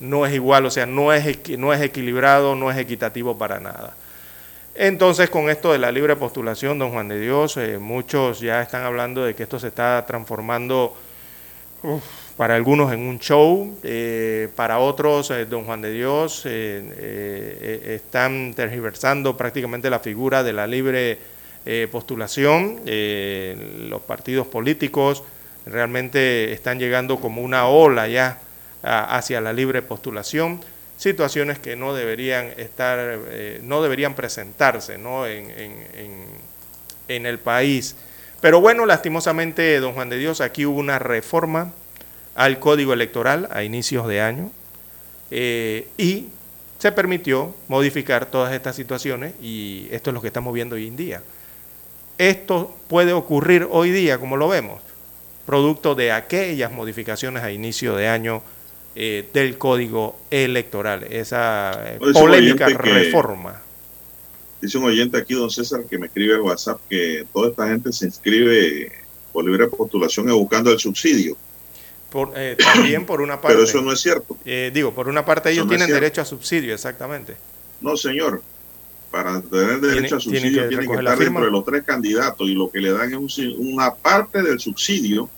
No es igual, o sea, no es, no es equilibrado, no es equitativo para nada. Entonces, con esto de la libre postulación, don Juan de Dios, eh, muchos ya están hablando de que esto se está transformando para algunos en un show, eh, para otros, eh, don Juan de Dios, están tergiversando prácticamente la figura de la libre postulación. los partidos políticos realmente están llegando como una ola ya hacia la libre postulación situaciones que no deberían estar, eh, no deberían presentarse ¿no? En, en, el país. Pero bueno, lastimosamente, don Juan de Dios, aquí hubo una reforma al código electoral a inicios de año eh, y se permitió modificar todas estas situaciones y esto es lo que estamos viendo hoy en día. Esto puede ocurrir hoy día, como lo vemos, producto de aquellas modificaciones a inicio de año eh, del código electoral, esa eh, polémica reforma. Dice un oyente aquí, don César, que me escribe al WhatsApp que toda esta gente se inscribe por libre postulación buscando el subsidio. Por, eh, también por una (coughs) parte. Pero eso no es cierto. digo, por una parte ellos tienen derecho a subsidio, exactamente. No, señor. Para tener derecho a subsidio tienen que, estar dentro de los tres candidatos y lo que le dan es una parte del subsidio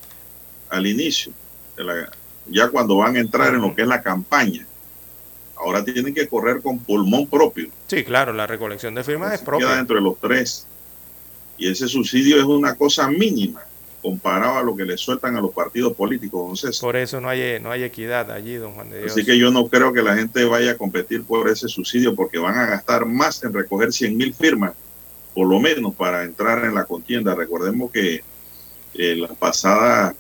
al inicio de la, ya cuando van a entrar en lo que es la campaña. Ahora tienen que correr con pulmón propio. Sí, claro, la recolección de firmas es propia. Queda dentro de los tres. Y ese subsidio es una cosa mínima comparado a lo que le sueltan a los partidos políticos, don Por eso no hay, no hay equidad allí, don Juan de Dios. Así que yo no creo que la gente vaya a competir por ese subsidio porque van a gastar más en recoger 100 mil firmas, por lo menos, para entrar en la contienda. Recordemos que eh, la pasada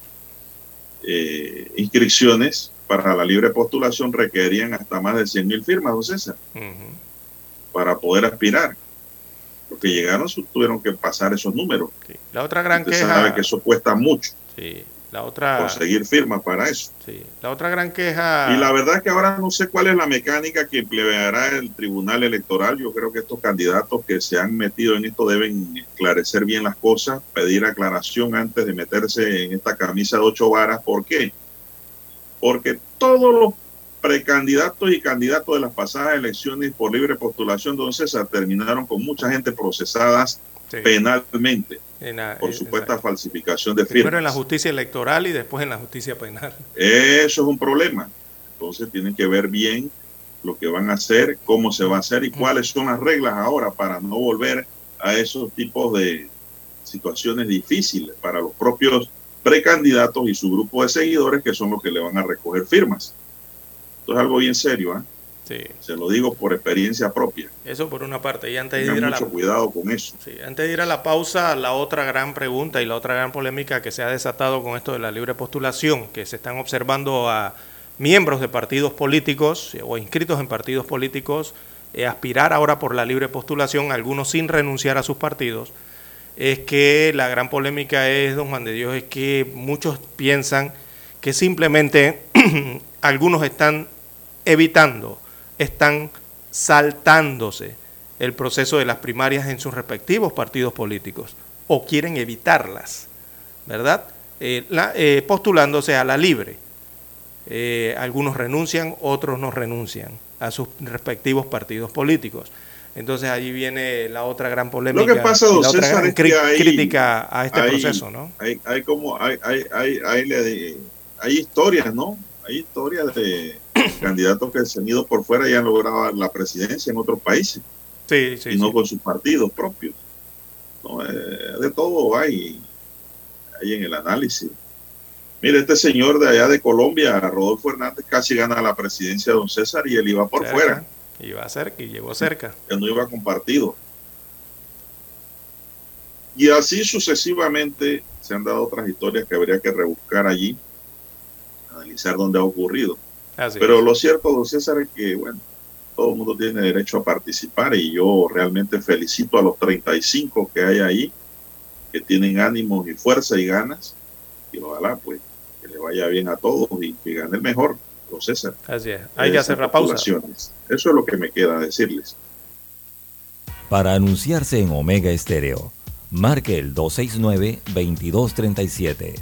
eh, inscripciones para la libre postulación requerían hasta más de 100 mil firmas, don César, para poder aspirar. Los que llegaron tuvieron que pasar esos números. La otra gran Usted queja. sabe que eso cuesta mucho. Sí. La otra... Conseguir firmas para eso. Sí. La otra gran queja. Y la verdad es que ahora no sé cuál es la mecánica que empleará el Tribunal Electoral. Yo creo que estos candidatos que se han metido en esto deben esclarecer bien las cosas, pedir aclaración antes de meterse en esta camisa de ocho varas. ¿Por qué? Porque todos los precandidatos y candidatos de las pasadas elecciones por libre postulación, César, terminaron con mucha gente procesadas penalmente por supuesta falsificación de firmas. Primero en la justicia electoral y después en la justicia penal. Eso es un problema. Entonces tienen que ver bien lo que van a hacer, cómo se va a hacer y cuáles son las reglas ahora para no volver a esos tipos de situaciones difíciles para los propios precandidatos y su grupo de seguidores que son los que le van a recoger firmas. Esto es algo bien serio. ¿eh? Se lo digo por experiencia propia. Eso por una parte. Y antes de ir a la, cuidado con eso. antes de ir a la pausa, la otra gran pregunta y la otra gran polémica que se ha desatado con esto de la libre postulación, que se están observando a miembros de partidos políticos o inscritos en partidos políticos eh, aspirar ahora por la libre postulación, algunos sin renunciar a sus partidos, es que la gran polémica es, don Juan de Dios, es que muchos piensan que simplemente (clears throat) algunos están evitando, están saltándose el proceso de las primarias en sus respectivos partidos políticos o quieren evitarlas, ¿verdad? Eh, eh, postulándose a la libre. Eh, algunos renuncian, otros no renuncian a sus respectivos partidos políticos. Entonces allí viene la otra gran polémica, Lo que pasa, la otra otra gran crítica a este proceso, ¿no? Hay, hay como hay, hay, hay, hay, hay historias, ¿no? Hay historias de (coughs) candidatos que se han ido por fuera y han logrado la presidencia en otros países. Sí, sí, y no sí. con sus partidos propios. No, eh, de todo hay, hay en el análisis. Mire, este señor de allá de Colombia, Rodolfo Hernández, casi gana la presidencia de don César y él iba por Cerca, fuera, Iba cerca y llegó cerca. él no iba con partido. Y así sucesivamente se han dado otras historias que habría que rebuscar allí, analizar dónde ha ocurrido. Así Pero es. lo cierto, don César, es que, bueno, todo el mundo tiene derecho a participar y yo realmente felicito a los 35 que hay ahí, que tienen ánimos y fuerza y ganas, y ojalá, pues, que le vaya bien a todos y que gane el mejor, don César. Así es. Hay que hacer la pausa. Eso es lo que me queda decirles. Para anunciarse en Omega Estéreo, marque el 269-2237.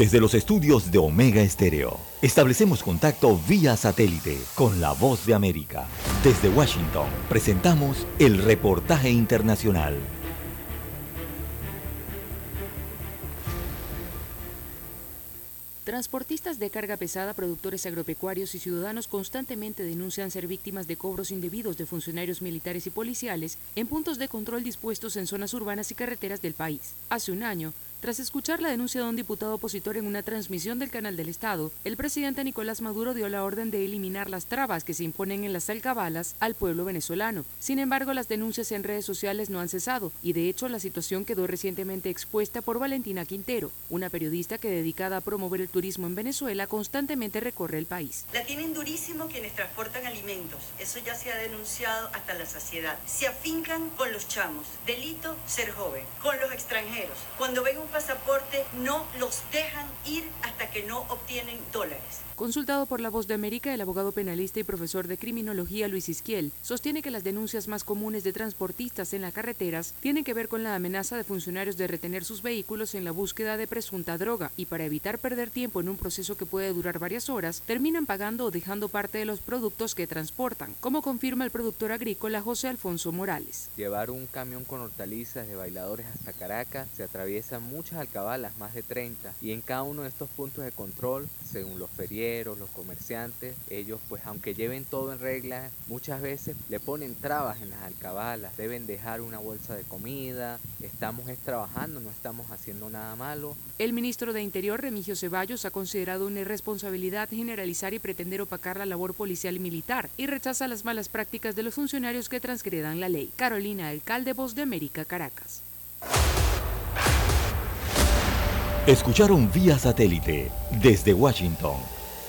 Desde los estudios de Omega Estéreo, establecemos contacto vía satélite con la voz de América. Desde Washington, presentamos el reportaje internacional. Transportistas de carga pesada, productores agropecuarios y ciudadanos constantemente denuncian ser víctimas de cobros indebidos de funcionarios militares y policiales en puntos de control dispuestos en zonas urbanas y carreteras del país. Hace un año, tras escuchar la denuncia de un diputado opositor en una transmisión del canal del Estado, el presidente Nicolás Maduro dio la orden de eliminar las trabas que se imponen en las alcabalas al pueblo venezolano. Sin embargo, las denuncias en redes sociales no han cesado y de hecho la situación quedó recientemente expuesta por Valentina Quintero, una periodista que dedicada a promover el turismo en Venezuela constantemente recorre el país. La tienen durísimo quienes transportan alimentos. Eso ya se ha denunciado hasta la saciedad. Se afincan con los chamos. Delito ser joven. Con los extranjeros. Cuando ven un pasaporte no los dejan ir hasta que no obtienen dólares. Consultado por La Voz de América, el abogado penalista y profesor de criminología Luis Isquiel sostiene que las denuncias más comunes de transportistas en las carreteras tienen que ver con la amenaza de funcionarios de retener sus vehículos en la búsqueda de presunta droga y para evitar perder tiempo en un proceso que puede durar varias horas, terminan pagando o dejando parte de los productos que transportan, como confirma el productor agrícola José Alfonso Morales. Llevar un camión con hortalizas de bailadores hasta Caracas se atraviesan muchas alcabalas, más de 30, y en cada uno de estos puntos de control, según los los comerciantes, ellos pues aunque lleven todo en regla, muchas veces le ponen trabas en las alcabalas, deben dejar una bolsa de comida, estamos es trabajando, no estamos haciendo nada malo. El ministro de Interior, Remigio Ceballos, ha considerado una irresponsabilidad generalizar y pretender opacar la labor policial y militar y rechaza las malas prácticas de los funcionarios que transgredan la ley. Carolina, alcalde Voz de América, Caracas. Escucharon vía satélite desde Washington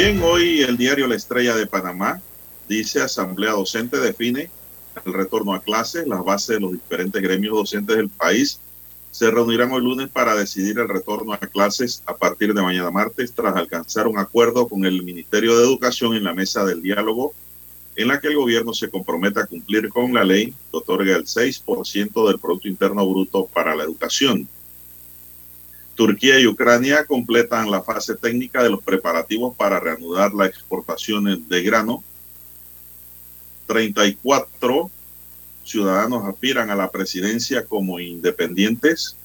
Bien, hoy el diario La Estrella de Panamá dice Asamblea Docente define el retorno a clases, las bases de los diferentes gremios docentes del país se reunirán hoy lunes para decidir el retorno a clases a partir de mañana martes tras alcanzar un acuerdo con el Ministerio de Educación en la mesa del diálogo en la que el gobierno se compromete a cumplir con la ley que otorga el 6% del Producto Interno Bruto para la educación. Turquía y Ucrania completan la fase técnica de los preparativos para reanudar las exportaciones de grano. 34 ciudadanos aspiran a la presidencia como independientes.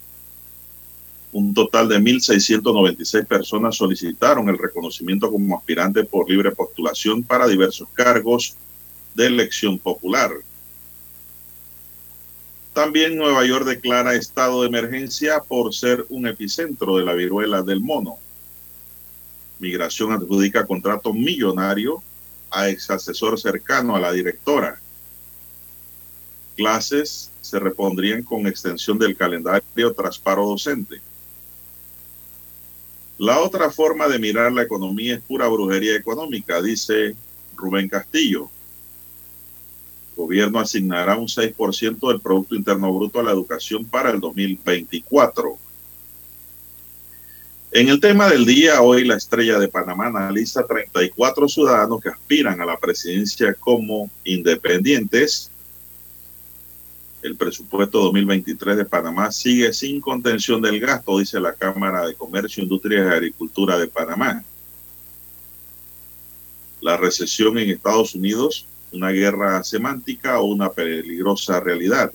Un total de 1.696 personas solicitaron el reconocimiento como aspirante por libre postulación para diversos cargos de elección popular. También Nueva York declara estado de emergencia por ser un epicentro de la viruela del mono. Migración adjudica contrato millonario a ex asesor cercano a la directora. Clases se repondrían con extensión del calendario tras paro docente. La otra forma de mirar la economía es pura brujería económica, dice Rubén Castillo gobierno asignará un 6% del Producto Interno Bruto a la educación para el 2024. En el tema del día, hoy la estrella de Panamá analiza 34 ciudadanos que aspiran a la presidencia como independientes. El presupuesto 2023 de Panamá sigue sin contención del gasto, dice la Cámara de Comercio, Industria y Agricultura de Panamá. La recesión en Estados Unidos una guerra semántica o una peligrosa realidad.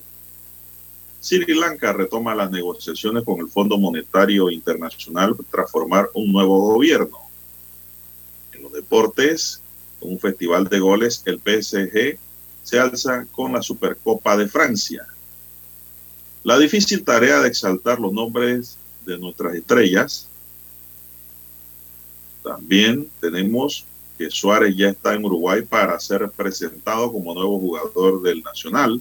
Sri Lanka retoma las negociaciones con el Fondo Monetario Internacional para formar un nuevo gobierno. En los deportes, un festival de goles, el PSG se alza con la Supercopa de Francia. La difícil tarea de exaltar los nombres de nuestras estrellas. También tenemos que Suárez ya está en Uruguay para ser presentado como nuevo jugador del Nacional.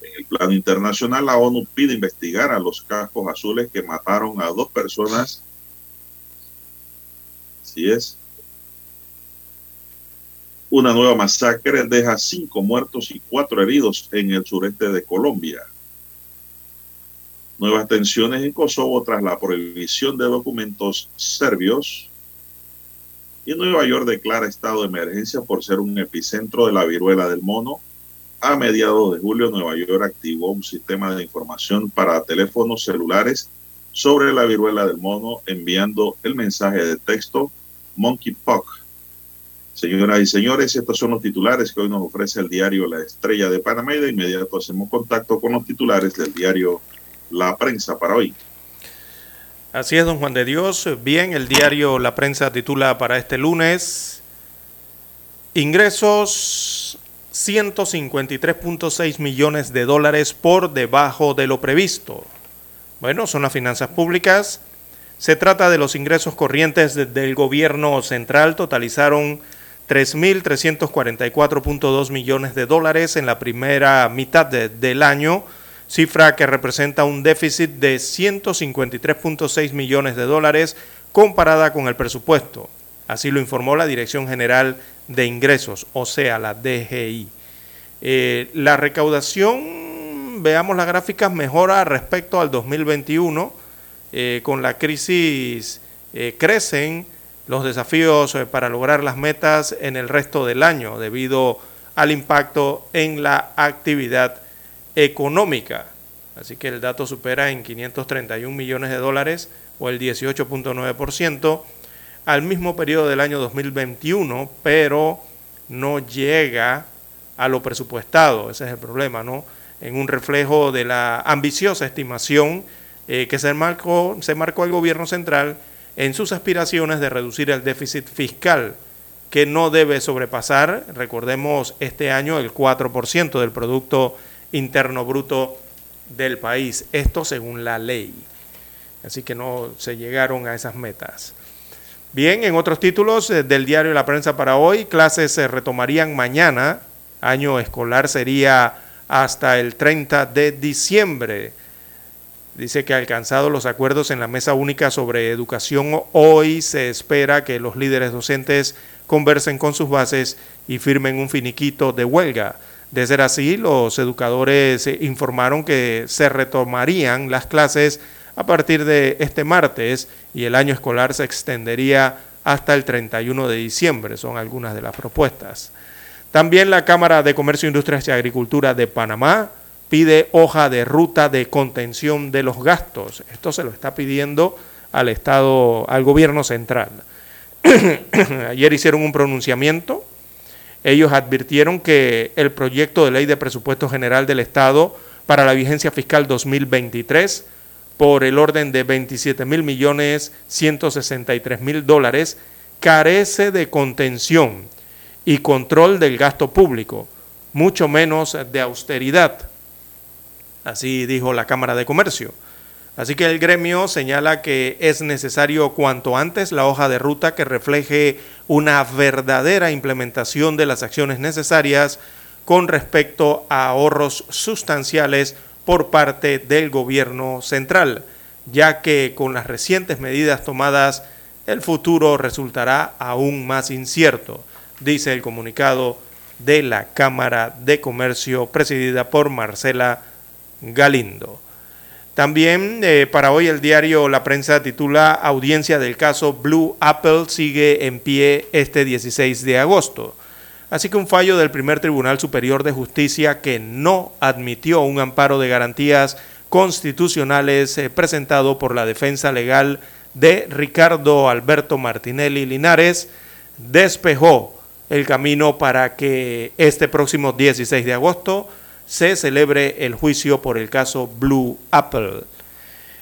En el plano internacional, la ONU pide investigar a los cascos azules que mataron a dos personas. Así es. Una nueva masacre deja cinco muertos y cuatro heridos en el sureste de Colombia. Nuevas tensiones en Kosovo tras la prohibición de documentos serbios y Nueva York declara estado de emergencia por ser un epicentro de la viruela del mono. A mediados de julio, Nueva York activó un sistema de información para teléfonos celulares sobre la viruela del mono, enviando el mensaje de texto Monkeypox. Señoras y señores, estos son los titulares que hoy nos ofrece el diario La Estrella de Panamá y de inmediato hacemos contacto con los titulares del diario La Prensa para hoy. Así es, don Juan de Dios. Bien, el diario La Prensa titula para este lunes, ingresos 153.6 millones de dólares por debajo de lo previsto. Bueno, son las finanzas públicas. Se trata de los ingresos corrientes del gobierno central, totalizaron 3.344.2 millones de dólares en la primera mitad del año cifra que representa un déficit de 153.6 millones de dólares comparada con el presupuesto. Así lo informó la Dirección General de Ingresos, o sea, la DGI. Eh, la recaudación, veamos las gráficas, mejora respecto al 2021. Eh, con la crisis eh, crecen los desafíos para lograr las metas en el resto del año debido al impacto en la actividad económica. Así que el dato supera en 531 millones de dólares o el 18.9% al mismo periodo del año 2021, pero no llega a lo presupuestado, ese es el problema, ¿no? En un reflejo de la ambiciosa estimación eh, que se marcó, se marcó el gobierno central en sus aspiraciones de reducir el déficit fiscal que no debe sobrepasar, recordemos, este año el 4% del Producto Interno Bruto del país. Esto según la ley. Así que no se llegaron a esas metas. Bien, en otros títulos eh, del diario La Prensa para hoy, clases se retomarían mañana, año escolar sería hasta el 30 de diciembre. Dice que alcanzado los acuerdos en la mesa única sobre educación, hoy se espera que los líderes docentes conversen con sus bases y firmen un finiquito de huelga. De ser así, los educadores eh, informaron que se retomarían las clases a partir de este martes y el año escolar se extendería hasta el 31 de diciembre, son algunas de las propuestas. También la Cámara de Comercio, Industrias y Agricultura de Panamá pide hoja de ruta de contención de los gastos. Esto se lo está pidiendo al Estado, al gobierno central. (clears throat) Ayer hicieron un pronunciamiento. Ellos advirtieron que el proyecto de ley de presupuesto general del Estado para la vigencia fiscal 2023 por el orden de 27 mil millones 163 mil dólares carece de contención y control del gasto público, mucho menos de austeridad. Así dijo la Cámara de Comercio. Así que el gremio señala que es necesario cuanto antes la hoja de ruta que refleje una verdadera implementación de las acciones necesarias con respecto a ahorros sustanciales por parte del gobierno central, ya que con las recientes medidas tomadas el futuro resultará aún más incierto, dice el comunicado de la Cámara de Comercio presidida por Marcela Galindo. También eh, para hoy el diario La Prensa titula Audiencia del caso Blue Apple sigue en pie este 16 de agosto. Así que un fallo del primer Tribunal Superior de Justicia que no admitió un amparo de garantías constitucionales eh, presentado por la defensa legal de Ricardo Alberto Martinelli Linares despejó el camino para que este próximo 16 de agosto se celebre el juicio por el caso Blue Apple.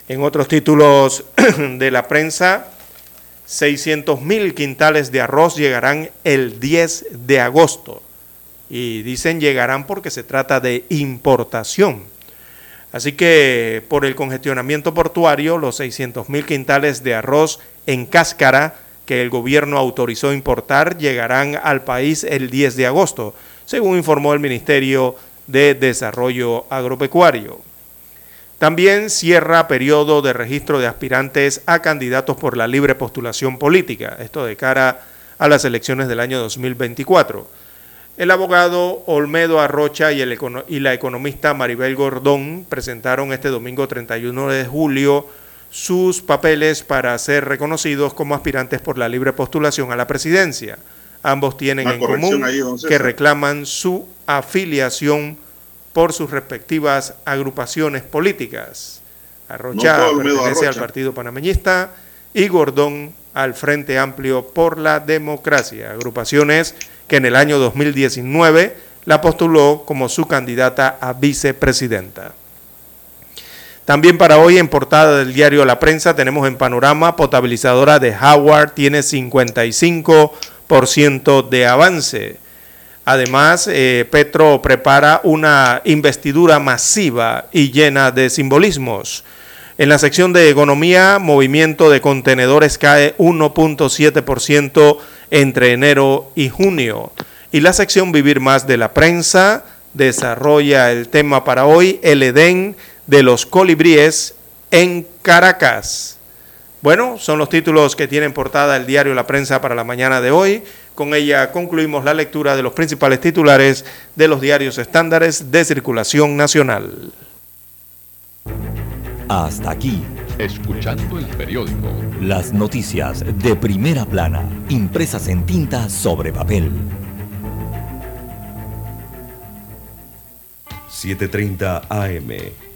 En otros títulos (clears throat) de la prensa, 600 mil quintales de arroz llegarán el 10 de agosto. Y dicen llegarán porque se trata de importación. Así que por el congestionamiento portuario, los 600 mil quintales de arroz en cáscara que el gobierno autorizó importar llegarán al país el 10 de agosto, según informó el Ministerio de Desarrollo Agropecuario. También cierra periodo de registro de aspirantes a candidatos por la libre postulación política, esto de cara a las elecciones del año 2024. El abogado Olmedo Arrocha y, y la economista Maribel Gordón presentaron este domingo 31 de julio sus papeles para ser reconocidos como aspirantes por la libre postulación a la presidencia. Ambos tienen en común que reclaman su afiliación por sus respectivas agrupaciones políticas. Arrocha pertenece al Partido Panameñista y Gordón al Frente Amplio por la Democracia, agrupaciones que en el año 2019 la postuló como su candidata a vicepresidenta. También para hoy en portada del diario La Prensa tenemos en panorama potabilizadora de Howard tiene 55% de avance. Además, eh, Petro prepara una investidura masiva y llena de simbolismos. En la sección de economía, movimiento de contenedores cae 1.7% entre enero y junio. Y la sección Vivir más de la prensa desarrolla el tema para hoy, el Edén de los colibríes en Caracas. Bueno, son los títulos que tienen portada el diario La Prensa para la mañana de hoy. Con ella concluimos la lectura de los principales titulares de los diarios estándares de circulación nacional. Hasta aquí. Escuchando el periódico. Las noticias de primera plana, impresas en tinta sobre papel. 7.30 AM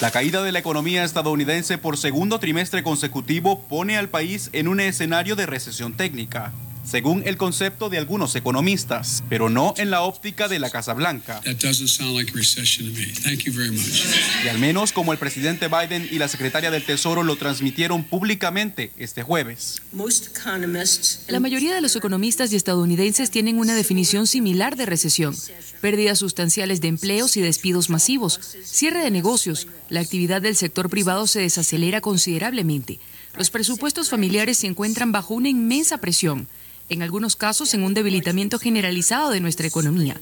La caída de la economía estadounidense por segundo trimestre consecutivo pone al país en un escenario de recesión técnica, según el concepto de algunos economistas, pero no en la óptica de la Casa Blanca. Y al menos como el presidente Biden y la secretaria del Tesoro lo transmitieron públicamente este jueves. La mayoría de los economistas y estadounidenses tienen una definición similar de recesión. Pérdidas sustanciales de empleos y despidos masivos, cierre de negocios, la actividad del sector privado se desacelera considerablemente. Los presupuestos familiares se encuentran bajo una inmensa presión, en algunos casos en un debilitamiento generalizado de nuestra economía.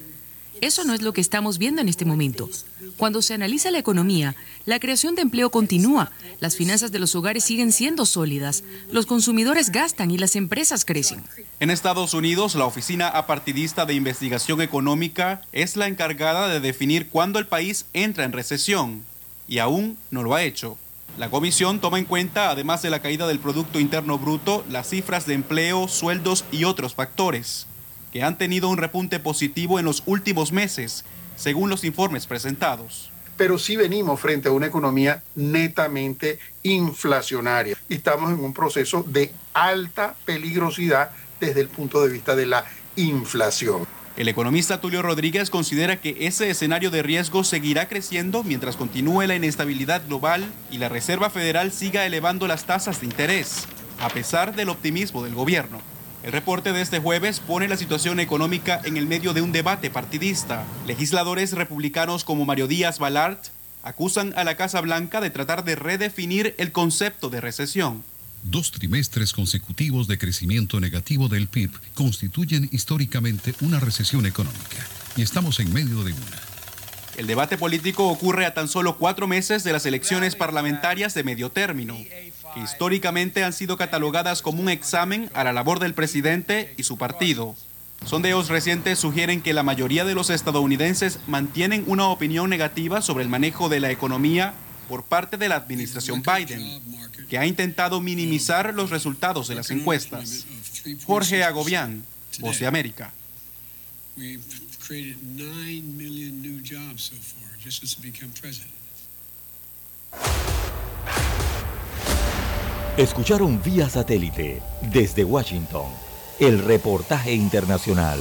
Eso no es lo que estamos viendo en este momento. Cuando se analiza la economía, la creación de empleo continúa, las finanzas de los hogares siguen siendo sólidas, los consumidores gastan y las empresas crecen. En Estados Unidos, la Oficina Apartidista de Investigación Económica es la encargada de definir cuándo el país entra en recesión, y aún no lo ha hecho. La comisión toma en cuenta, además de la caída del Producto Interno Bruto, las cifras de empleo, sueldos y otros factores que han tenido un repunte positivo en los últimos meses, según los informes presentados. Pero sí venimos frente a una economía netamente inflacionaria estamos en un proceso de alta peligrosidad desde el punto de vista de la inflación. El economista Tulio Rodríguez considera que ese escenario de riesgo seguirá creciendo mientras continúe la inestabilidad global y la Reserva Federal siga elevando las tasas de interés, a pesar del optimismo del gobierno. El reporte de este jueves pone la situación económica en el medio de un debate partidista. Legisladores republicanos como Mario Díaz Balart acusan a la Casa Blanca de tratar de redefinir el concepto de recesión. Dos trimestres consecutivos de crecimiento negativo del PIB constituyen históricamente una recesión económica y estamos en medio de una. El debate político ocurre a tan solo cuatro meses de las elecciones parlamentarias de medio término, que históricamente han sido catalogadas como un examen a la labor del presidente y su partido. Sondeos recientes sugieren que la mayoría de los estadounidenses mantienen una opinión negativa sobre el manejo de la economía por parte de la administración Biden, que ha intentado minimizar los resultados de las encuestas. Jorge Agobián, Voz de América. Escucharon vía satélite desde Washington el reportaje internacional.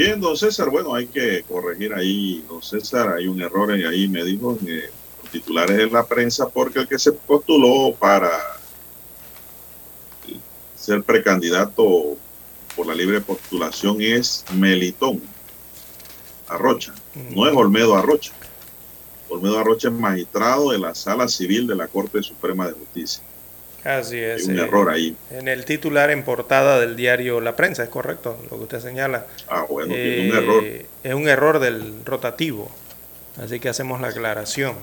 Bien, don César, bueno, hay que corregir ahí, don César, hay un error ahí, me dijo, en los titulares de la prensa, porque el que se postuló para ser precandidato por la libre postulación es Melitón Arrocha, no es Olmedo Arrocha. Olmedo Arrocha es magistrado de la Sala Civil de la Corte Suprema de Justicia. Así es. Hay un error ahí. En el titular en portada del diario La Prensa, es correcto lo que usted señala. Ah, bueno, tiene un error. Es un error del rotativo. Así que hacemos la aclaración.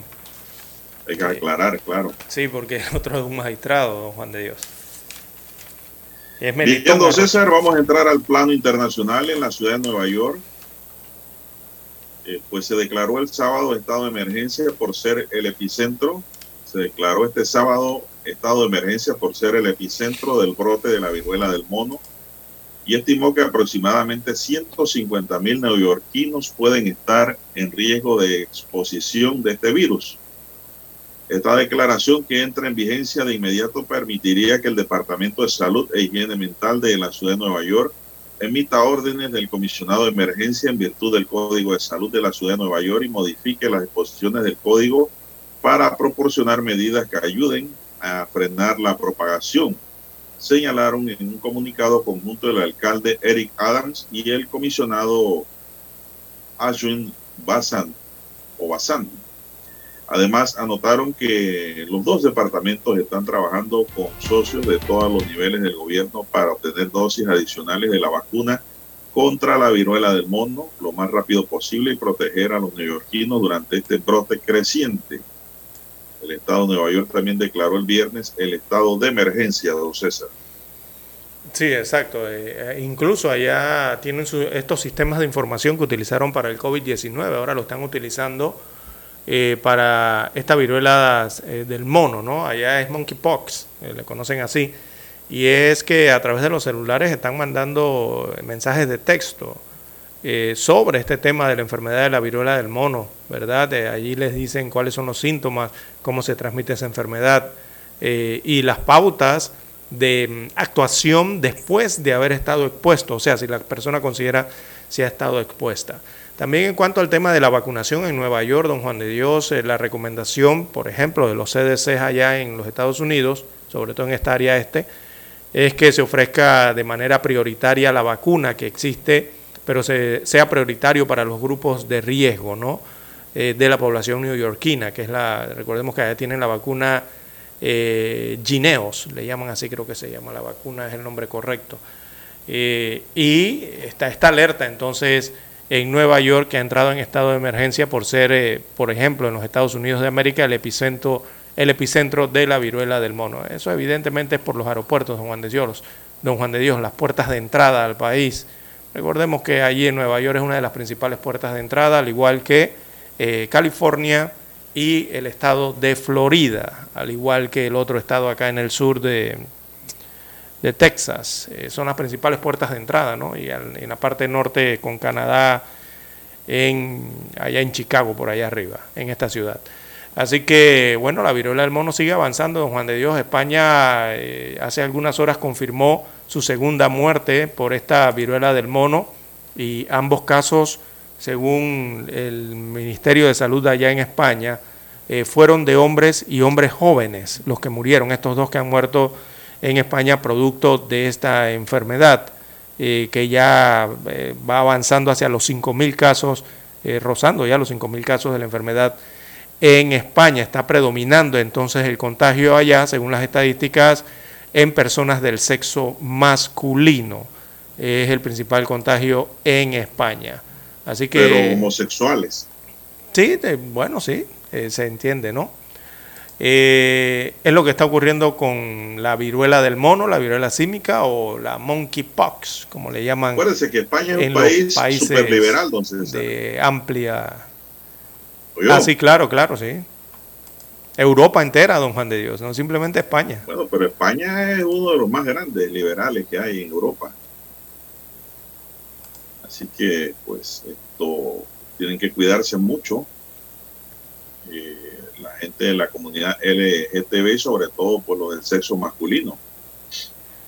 Hay que aclarar, claro. Sí, porque el otro es un magistrado, don Juan de Dios. Es Bien, don César, vamos a entrar al plano internacional en la ciudad de Nueva York. Eh, pues se declaró el sábado estado de emergencia por ser el epicentro. Se declaró este sábado estado de emergencia por ser el epicentro del brote de la viruela del mono y estimó que aproximadamente 150 mil neoyorquinos pueden estar en riesgo de exposición de este virus. Esta declaración que entra en vigencia de inmediato permitiría que el Departamento de Salud e Higiene Mental de la Ciudad de Nueva York emita órdenes del comisionado de emergencia en virtud del Código de Salud de la Ciudad de Nueva York y modifique las disposiciones del código para proporcionar medidas que ayuden a frenar la propagación, señalaron en un comunicado conjunto el alcalde Eric Adams y el comisionado Ashwin Basan o Basan. Además, anotaron que los dos departamentos están trabajando con socios de todos los niveles del gobierno para obtener dosis adicionales de la vacuna contra la viruela del mono lo más rápido posible y proteger a los neoyorquinos durante este brote creciente. El Estado de Nueva York también declaró el viernes el estado de emergencia, don César. Sí, exacto. Eh, incluso allá tienen estos sistemas de información que utilizaron para el COVID-19, ahora lo están utilizando eh, para esta viruela eh, del mono, ¿no? Allá es monkeypox, le conocen así. Y es que a través de los celulares están mandando mensajes de texto sobre este tema de la enfermedad de la viruela del mono, ¿verdad? allí les dicen cuáles son los síntomas, cómo se transmite esa enfermedad y las pautas de mm, actuación después de haber estado expuesto, o sea, si la persona considera si ha estado expuesta. También en cuanto al tema de la vacunación en Nueva York, don Juan de Dios, eh, la recomendación, por ejemplo, de los CDC allá en los Estados Unidos, sobre todo en esta área este, es que se ofrezca de manera prioritaria la vacuna que existe, pero sea prioritario para los grupos de riesgo, ¿no? Eh, de la población neoyorquina, que es la, recordemos que allá tienen la vacuna eh, Gineos, le llaman así, creo que se llama la vacuna, es el nombre correcto. Eh, y está esta alerta entonces en Nueva York que ha entrado en estado de emergencia por ser, eh, por ejemplo, en los Estados Unidos de América el epicentro, el epicentro de la viruela del mono. Eso evidentemente es por los aeropuertos, don Juan de Dios, don Juan de Dios, las puertas de entrada al país. Recordemos que allí en Nueva York es una de las principales puertas de entrada, al igual que eh, California, y el estado de Florida, al igual que el otro estado acá en el sur de, de Texas. Eh, son las principales puertas de entrada, ¿no? Y en la parte norte con Canadá, en, allá en Chicago, por allá arriba, en esta ciudad. Así que, bueno, la viruela del mono sigue avanzando, don Juan de Dios. España eh, hace algunas horas confirmó su segunda muerte por esta viruela del mono y ambos casos según el Ministerio de Salud allá en España, eh, fueron de hombres y hombres jóvenes los que murieron, estos dos que han muerto en España producto de esta enfermedad, eh, que ya va avanzando hacia los 5.000 casos, rozando ya los 5.000 casos de la enfermedad en España. Está predominando entonces el contagio allá, según las estadísticas, en personas del sexo masculino. Es el principal contagio en España. Así que, Pero homosexuales. Sí, bueno, sí, eh, se entiende, ¿no? Eh, es lo que está ocurriendo con la viruela del mono, la viruela símica o la monkeypox, como le llaman. Acuérdense que España es un país super liberal, entonces. De amplia. Ah, sí, claro, claro, sí. Europa entera, don Juan de Dios, no simplemente España. Bueno, pero España es uno de los más grandes liberales que hay en Europa. Así que, pues, esto tienen que cuidarse mucho. Eh, la gente de la comunidad LGTB, sobre todo por lo del sexo masculino,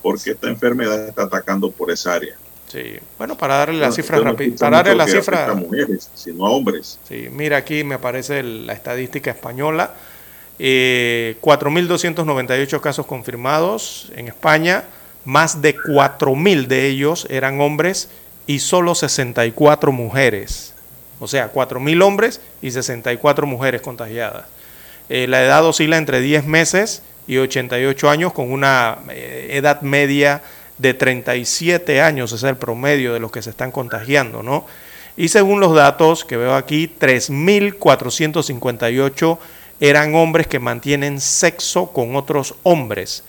porque esta enfermedad está atacando por esa área. Sí, bueno, para darle la cifra rápida, para darle la cifra a mujeres, sino a hombres. Sí, mira aquí me aparece la estadística española. Eh, 4.298 casos confirmados en España, más de 4.000 de ellos eran hombres y solo 64 mujeres. O sea, 4.000 hombres y 64 mujeres contagiadas. Eh, la edad oscila entre 10 meses y 88 años con una eh, edad media de 37 años, es el promedio de los que se están contagiando, ¿no? Y según los datos que veo aquí, 3.458 eran hombres que mantienen sexo con otros hombres.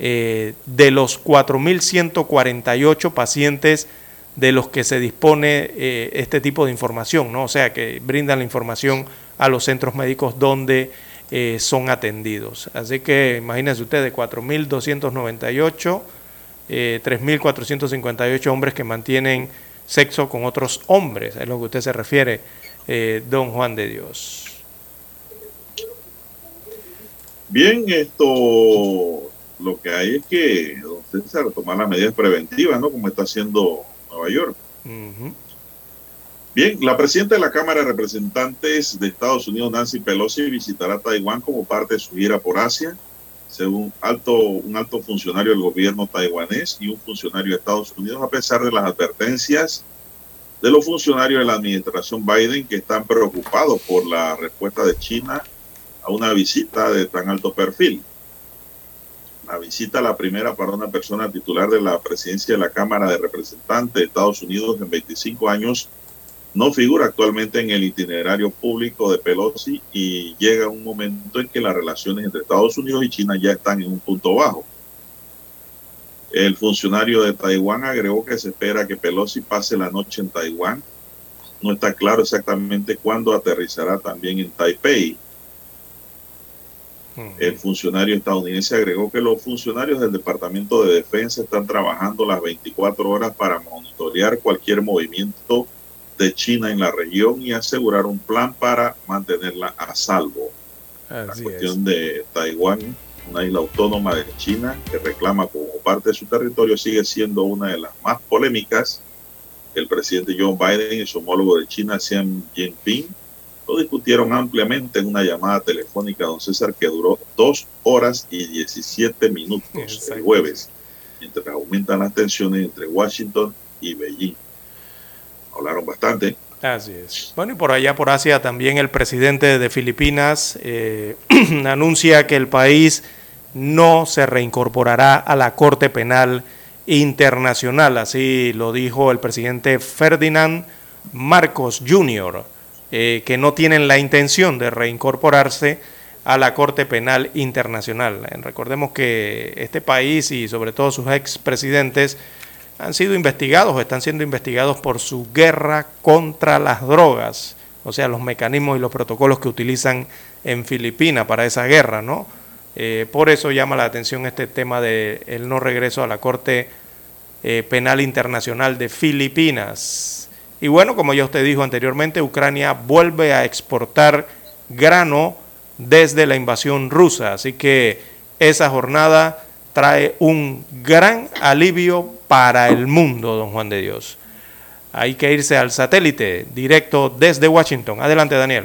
Eh, de los 4.148 pacientes de los que se dispone eh, este tipo de información, ¿no? O sea, que brindan la información a los centros médicos donde eh, son atendidos. Así que imagínense ustedes, 4.298, 3.458 hombres que mantienen sexo con otros hombres, es lo que usted se refiere, don Juan de Dios. Bien, esto lo que hay es que don César tomar las medidas preventivas, ¿no? Como está haciendo Nueva York. Bien, la presidenta de la Cámara de Representantes de Estados Unidos, Nancy Pelosi, visitará Taiwán como parte de su gira por Asia, según alto, un alto funcionario del gobierno taiwanés y un funcionario de Estados Unidos, a pesar de las advertencias de los funcionarios de la administración Biden que están preocupados por la respuesta de China a una visita de tan alto perfil. La visita, la primera para una persona titular de la presidencia de la Cámara de Representantes de Estados Unidos en 25 años, no figura actualmente en el itinerario público de Pelosi y llega un momento en que las relaciones entre Estados Unidos y China ya están en un punto bajo. El funcionario de Taiwán agregó que se espera que Pelosi pase la noche en Taiwán. No está claro exactamente cuándo aterrizará también en Taipei el funcionario estadounidense agregó que los funcionarios del Departamento de Defensa están trabajando las 24 horas para monitorear cualquier movimiento de China en la región y asegurar un plan para mantenerla a salvo. la cuestión de Taiwán, una isla autónoma de China que reclama como parte de su territorio, sigue siendo una de las más polémicas. El presidente John Biden y su homólogo de China, Xi Jinping, lo discutieron ampliamente en una llamada telefónica, don César, que duró dos horas y 17 minutos el jueves, mientras aumentan las tensiones entre Washington y Beijing. Hablaron bastante. Así es. Bueno, y por allá, por Asia, también el presidente de Filipinas eh, (clears throat) anuncia que el país no se reincorporará a la Corte Penal Internacional. Así lo dijo el presidente Ferdinand Marcos Jr., eh, que no tienen la intención de reincorporarse a la Corte Penal Internacional. Recordemos que este país y sobre todo sus expresidentes han sido investigados o están siendo investigados por su guerra contra las drogas, o sea, los mecanismos y los protocolos que utilizan en Filipinas para esa guerra, ¿no? Eh, por eso llama la atención este tema del el no regreso a la Corte Penal Internacional de Filipinas. Y bueno, como ya usted dijo anteriormente, Ucrania vuelve a exportar grano desde la invasión rusa. Así que esa jornada trae un gran alivio para el mundo, don Juan de Dios. Hay que irse al satélite directo desde Washington. Adelante, Daniel.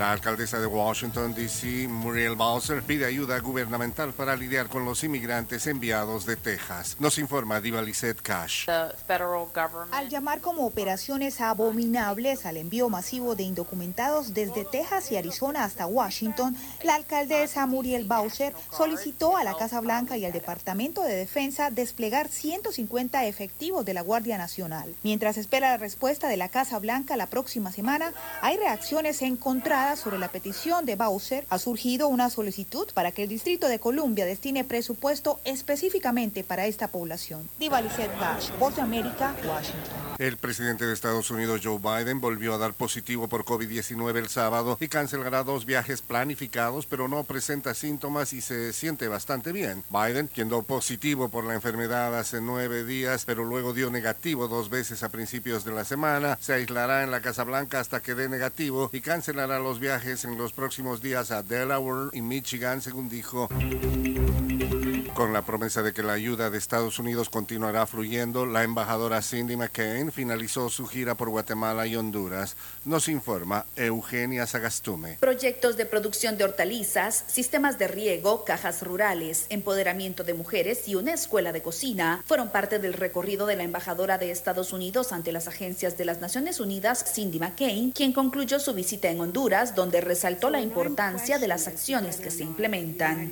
La alcaldesa de Washington, D.C., Muriel Bowser, pide ayuda gubernamental para lidiar con los inmigrantes enviados de Texas. Nos informa Diva Lizette Cash. Al llamar como operaciones abominables al envío masivo de indocumentados desde Texas y Arizona hasta Washington, la alcaldesa Muriel Bowser solicitó a la Casa Blanca y al Departamento de Defensa desplegar 150 efectivos de la Guardia Nacional. Mientras espera la respuesta de la Casa Blanca la próxima semana, hay reacciones encontradas sobre la petición de Bowser. Ha surgido una solicitud para que el Distrito de Columbia destine presupuesto específicamente para esta población. Diva Lizette Bash, Voz de América, Washington. El presidente de Estados Unidos, Joe Biden, volvió a dar positivo por COVID-19 el sábado y cancelará dos viajes planificados, pero no presenta síntomas y se siente bastante bien. Biden, quien dio positivo por la enfermedad hace nueve días, pero luego dio negativo dos veces a principios de la semana, se aislará en la Casa Blanca hasta que dé negativo y cancelará los viajes en los próximos días a Delaware y Michigan, según dijo. Con la promesa de que la ayuda de Estados Unidos continuará fluyendo, la embajadora Cindy McCain finalizó su gira por Guatemala y Honduras. Nos informa Eugenia Sagastume. Proyectos de producción de hortalizas, sistemas de riego, cajas rurales, empoderamiento de mujeres y una escuela de cocina fueron parte del recorrido de la embajadora de Estados Unidos ante las agencias de las Naciones Unidas, Cindy McCain, quien concluyó su visita en Honduras, donde resaltó la importancia de las acciones que se implementan.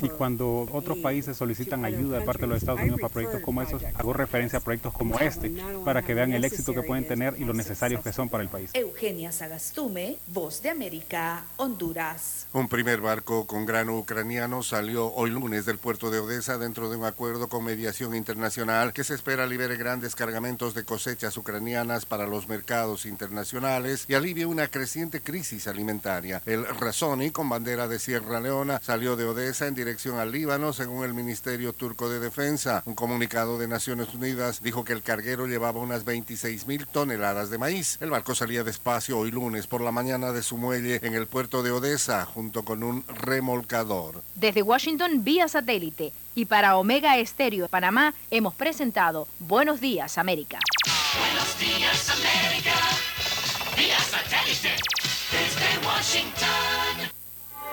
Y cuando otros países solicitan ayuda de parte de los Estados Unidos para proyectos como esos, hago referencia a proyectos como este para que vean el éxito que pueden tener y lo necesarios que son para el país. Eugenia Sagastume, Voz de América, Honduras. Un primer barco con grano ucraniano salió hoy lunes del puerto de Odessa dentro de un acuerdo con mediación internacional que se espera libere grandes cargamentos de cosechas ucranianas para los mercados internacionales y alivie una creciente crisis alimentaria. El Razoni, con bandera de Sierra Leona, salió de Odessa en dirección al Líbano, según el Ministerio Turco de Defensa. Un comunicado de Naciones Unidas dijo que el carguero llevaba unas 26 mil toneladas de maíz. El barco salía despacio hoy lunes por la mañana de su muelle en el puerto de Odessa, junto con un remolcador. Desde Washington vía satélite y para Omega Estéreo de Panamá hemos presentado Buenos Días América. Buenos días, América. Vía satélite. Desde Washington.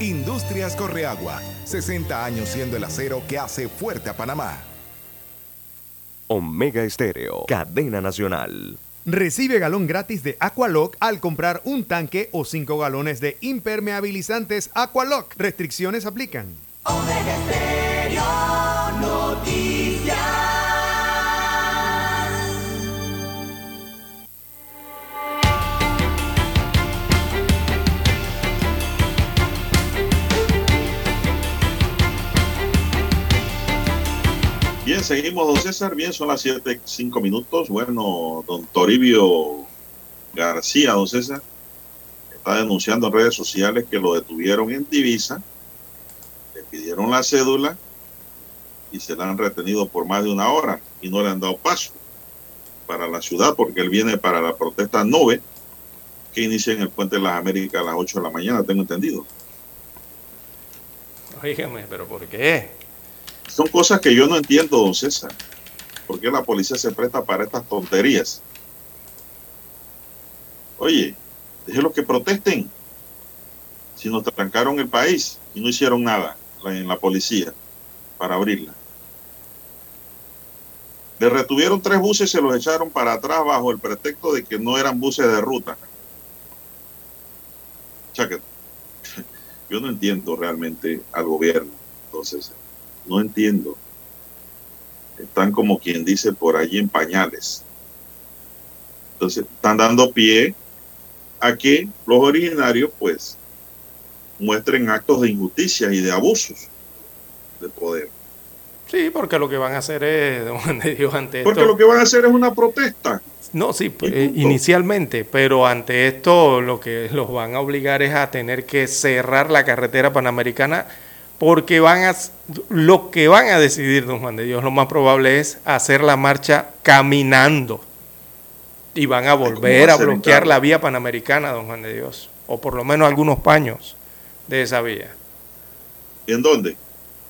Industrias Correagua, 60 años siendo el acero que hace fuerte a Panamá. Omega Estéreo, cadena nacional. Recibe galón gratis de Aqualock al comprar un tanque o 5 galones de impermeabilizantes Aqualock. Restricciones aplican. Omega Estéreo Noticias. Seguimos, don César. Bien, son las 7, 5 minutos. Bueno, don Toribio García, don César, está denunciando en redes sociales que lo detuvieron en Divisa, le pidieron la cédula y se la han retenido por más de una hora y no le han dado paso para la ciudad porque él viene para la protesta NOVE que inicia en el Puente de las Américas a las 8 de la mañana, tengo entendido. Oígame, pero ¿por qué? Son cosas que yo no entiendo, don César. ¿Por qué la policía se presta para estas tonterías? Oye, déjenlos que protesten. Si nos trancaron el país y no hicieron nada en la policía para abrirla. Le retuvieron tres buses y se los echaron para atrás bajo el pretexto de que no eran buses de ruta. O que (laughs) yo no entiendo realmente al gobierno. Entonces, no entiendo. Están como quien dice por allí en pañales. Entonces, están dando pie a que los originarios, pues, muestren actos de injusticia y de abusos de poder. Sí, porque lo que van a hacer es, (laughs) ante Porque esto- lo que van a hacer es una protesta. No, sí, pues, eh, inicialmente, pero ante esto lo que los van a obligar es a tener que cerrar la carretera panamericana porque van a lo que van a decidir, don Juan de Dios, lo más probable es hacer la marcha caminando y van a volver a bloquear la vía panamericana, don Juan de Dios, o por lo menos algunos paños de esa vía. ¿Y en dónde?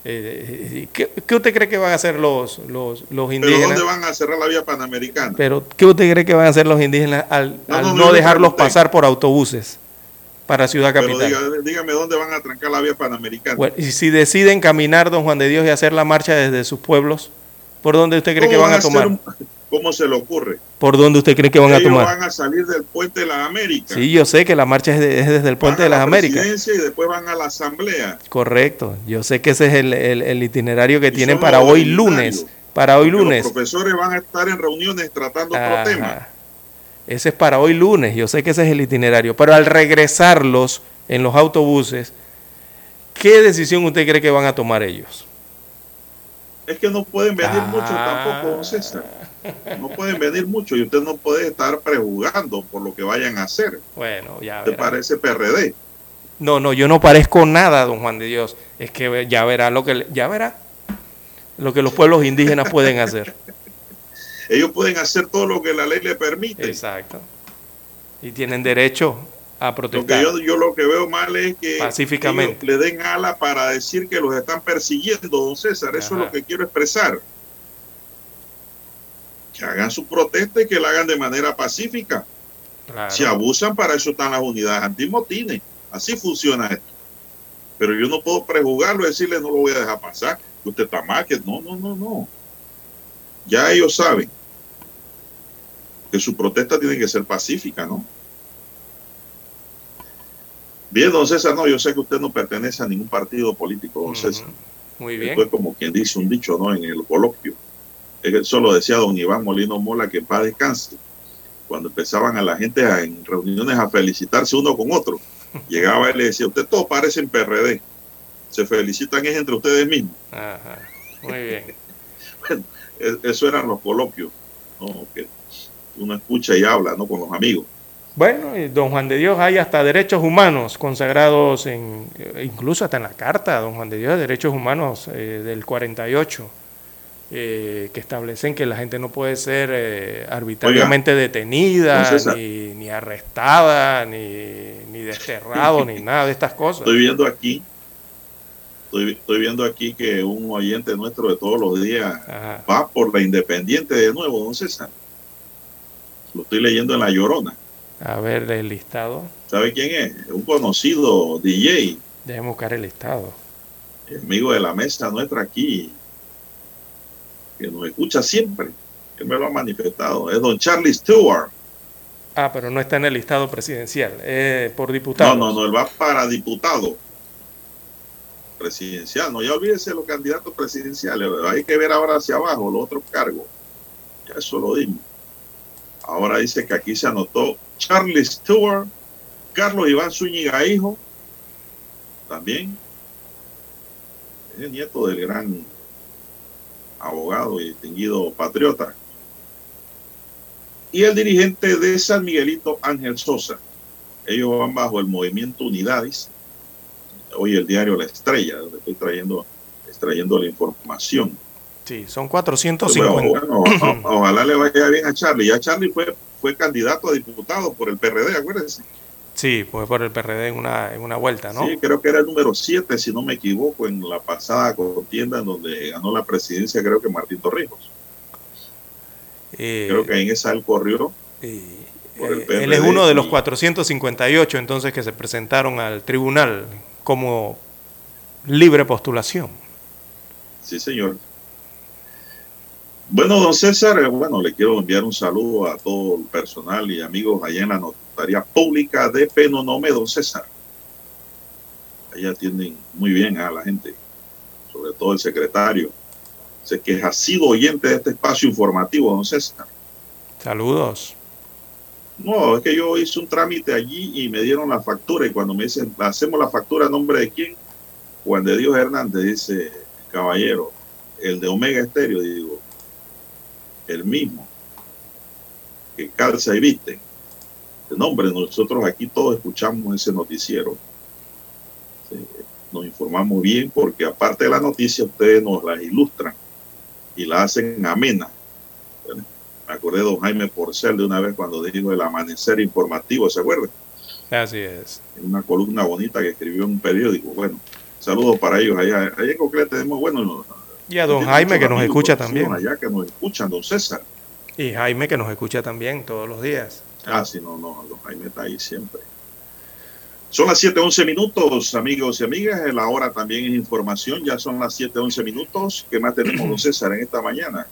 Eh, ¿qué, qué usted cree que van a hacer los, los, los ¿Pero indígenas? dónde van a cerrar la vía panamericana? Pero, ¿qué usted cree que van a hacer los indígenas al No, al no, no, yo le dejarlos pasar por autobuses para Ciudad Pero Capital? diga- dígame dónde van a trancar la vía panamericana. Bueno, y si deciden caminar, don Juan de Dios, y hacer la marcha desde sus pueblos, ¿por dónde usted cree que ¿Cómo van a tomar? un- ¿Cómo se le ocurre? ¿Por dónde usted cree que van a Ellos tomar? van a salir del puente de las Américas. Sí, yo sé que la marcha es, de- es desde el Puente de Van a las la Américas. y después van a la asamblea. Correcto. Yo sé que ese es el, el- el itinerario que Y tienen para hoy lunes. Para hoy lunes. Los profesores van a estar en reuniones tratando otro Ajá. tema. Ese es para hoy lunes, yo sé que ese es el itinerario, pero al regresarlos en los autobuses, ¿qué decisión usted cree que van a tomar ellos? Es que no pueden venir Ah. mucho tampoco, don César. No pueden venir mucho y usted no puede estar prejuzgando por lo que vayan a hacer. Bueno, ya ¿Te parece PRD? No, no, yo no parezco nada, don Juan de Dios. Es que ya verá lo que ya verá lo que los pueblos indígenas pueden hacer. (laughs) Ellos pueden hacer todo lo que la ley le permite. Exacto. Y tienen derecho a protestar. yo, yo lo que veo mal es que Pacíficamente. le den ala para decir que los están persiguiendo, don César. Eso es lo que quiero expresar. Que hagan su protesta y que la hagan de manera pacífica. Claro. Si abusan, para eso están las unidades antimotines. Así funciona esto. Pero yo no puedo prejuzgarlo y decirle no lo voy a dejar pasar, usted está mal, que no, no, no, no. Ya ellos saben que su protesta tiene que ser pacífica, ¿no? Bien, don César, no, yo sé que usted no pertenece a ningún partido político, don César. Muy bien. Esto es como quien dice un dicho, ¿no? En el coloquio. Eso lo decía don Iván Molino Mola, que en paz descanse. Cuando empezaban a la gente a- en reuniones a felicitarse uno con otro, (laughs) llegaba él y le decía, usted todos parecen PRD. Se felicitan es entre ustedes mismos. Ajá. Muy bien. (laughs) Bueno, eso eran los coloquios, ¿no? Que uno escucha y habla, ¿no? Con los amigos. Bueno, y don Juan de Dios, hay hasta derechos humanos consagrados, en, eh, incluso hasta en la Carta, don Juan de Dios, de Derechos Humanos eh, del 48, eh, que establecen que la gente no puede ser eh, arbitrariamente detenida, ni arrestada, ni, ni desterrado, ni (laughs) nada de estas cosas. Estoy viendo aquí, estoy, estoy viendo aquí que un oyente nuestro de todos los días va por la Independiente de nuevo, don César. Lo estoy leyendo en La Llorona. A ver el listado, ¿Sabe quién es? Un conocido DJ, déjeme buscar el listado. amigo de la mesa nuestra aquí, que nos escucha siempre. Él me lo ha manifestado. Es don Charlie Stewart. Ah, pero no está en el listado presidencial, eh, por No, diputados. no, no, él va para diputado presidencial. No, ya olvídese los candidatos presidenciales. Hay que ver ahora hacia abajo los otros cargos. Ya eso lo dimos. Ahora dice que aquí se anotó Charlie Stewart, Carlos Iván Zúñiga Hijo, también. Es el nieto del gran abogado y distinguido patriota. Y el dirigente de San Miguelito, Ángel Sosa. Ellos van bajo el movimiento Unidades. Hoy el diario La Estrella, donde estoy trayendo, extrayendo la información. Sí, son Bueno, 450. bueno, o- (clears throat) ojalá le vaya bien a Charlie. Ya Charlie fue, fue candidato a diputado por el PRD, acuérdense. Sí, pues por el PRD en una, en una vuelta, ¿no? Sí, creo que era el número 7, si no me equivoco, en la pasada contienda en donde ganó la presidencia, creo que Martín Torrijos. Eh, Creo que en esa él corrió. por el Eh, él es PRD uno de los y- 458 entonces que se presentaron al tribunal como libre postulación. Sí, señor. Bueno, don César, eh, bueno, le quiero enviar un saludo a todo el personal y amigos allá en la Notaría Pública de Penonome, don César. Allá atienden muy bien a la gente, sobre todo el secretario. Sé que ha sido oyente de este espacio informativo, don César. Saludos. No, es que yo hice un trámite allí y me dieron la factura y cuando me dicen, hacemos la factura a nombre de quién, Juan de Dios Hernández dice, caballero, el de Omega Estéreo, digo, el mismo, que calza y viste. No, hombre, nosotros aquí todos escuchamos ese noticiero. Nos informamos bien porque aparte de la noticia, ustedes nos la ilustran y la hacen amena. Me acordé de don Jaime Porcel de una vez cuando dijo el amanecer informativo, ¿se acuerda? Así es. Una columna bonita que escribió en un periódico. Bueno, saludos para ellos allá. Allá en Coclé tenemos, bueno, Y a don Jaime que nos escucha también. Allá que nos escuchan, don César. Y Jaime que nos escucha también todos los días. Ah, sí, no, no, don Jaime está ahí siempre. Son las 7:11 minutos, amigos y amigas. La hora también es información. Ya son las 7:11 minutos. ¿Qué más tenemos, don César, en esta mañana?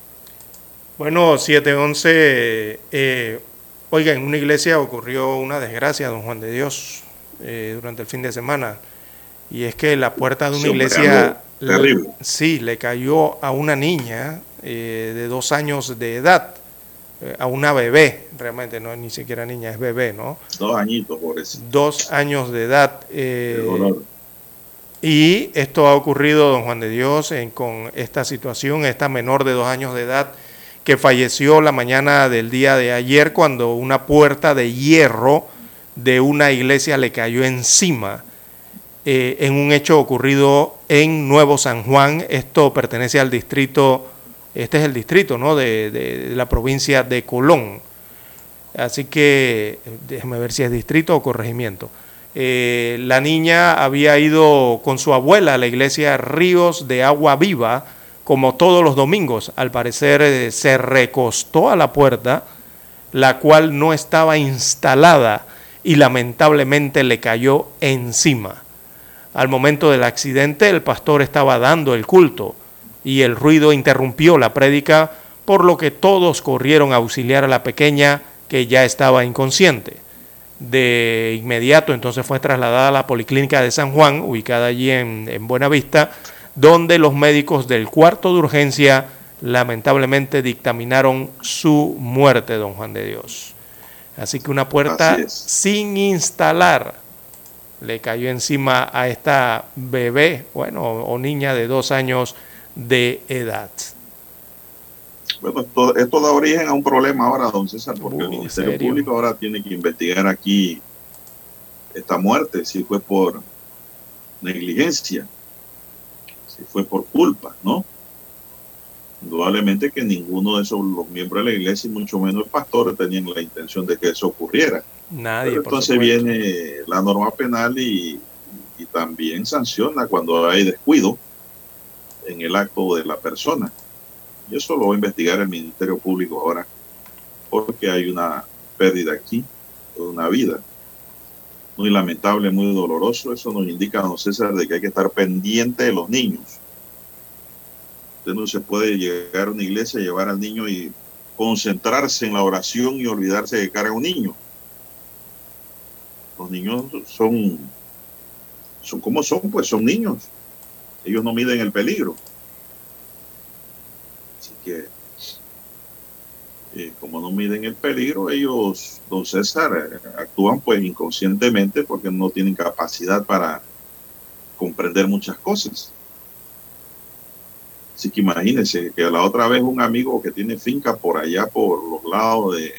Bueno, 711. Eh, oiga, en una iglesia ocurrió una desgracia, don Juan de Dios, eh, durante el fin de semana. Y es que la puerta de una iglesia. terrible. sí, le cayó a una niña eh, de dos años de edad, eh, a una bebé, realmente no es ni siquiera niña, es bebé, ¿no? Dos añitos, pobrecito. Dos años de edad. eh, Qué dolor. y esto ha ocurrido, don Juan de Dios, en- con esta situación, esta menor de dos años de edad que falleció la mañana del día de ayer cuando una puerta de hierro de una iglesia le cayó encima eh, en un hecho ocurrido en Nuevo San Juan. Esto pertenece al distrito, este es el distrito ¿no? de, de- la provincia de Colón. Así que déjeme ver si es distrito o corregimiento. Eh, la niña había ido con su abuela a la iglesia Ríos de Agua Viva, como todos los domingos. Al parecer eh, se recostó a la puerta, la cual no estaba instalada y lamentablemente le cayó encima. Al momento del accidente el pastor estaba dando el culto y el ruido interrumpió la prédica, por lo que todos corrieron a auxiliar a la pequeña que ya estaba inconsciente. De inmediato entonces fue trasladada a la Policlínica de San Juan, ubicada allí en, en Buenavista, donde los médicos del cuarto de urgencia lamentablemente dictaminaron su muerte, don Juan de Dios. Así que una puerta sin instalar le cayó encima a esta bebé, bueno, o niña de dos años de edad. Bueno, esto, esto da origen a un problema ahora, don César, porque el Uh, Ministerio ¿serio? Público ahora tiene que investigar aquí esta muerte, si fue por negligencia, si fue por culpa, ¿no? Indudablemente que ninguno de esos los miembros de la iglesia, y mucho menos el pastor, tenían la intención de que eso ocurriera. Nadie, Pero entonces viene la norma penal y, y también sanciona cuando hay descuido en el acto de la persona. Y eso lo va a investigar el Ministerio Público ahora, porque hay una pérdida aquí de una vida. Muy lamentable, muy doloroso. Eso nos indica, don César, de que hay que estar pendiente de los niños. Usted no se puede llegar a una iglesia, llevar al niño y concentrarse en la oración y olvidarse de cargar a un niño. Los niños son, son como son, pues son niños. Ellos no miden el peligro. Así que, eh, como no miden el peligro, ellos, don César, eh, actúan pues inconscientemente porque no tienen capacidad para comprender muchas cosas. Así que imagínense que la otra vez un amigo que tiene finca por allá, por los lados de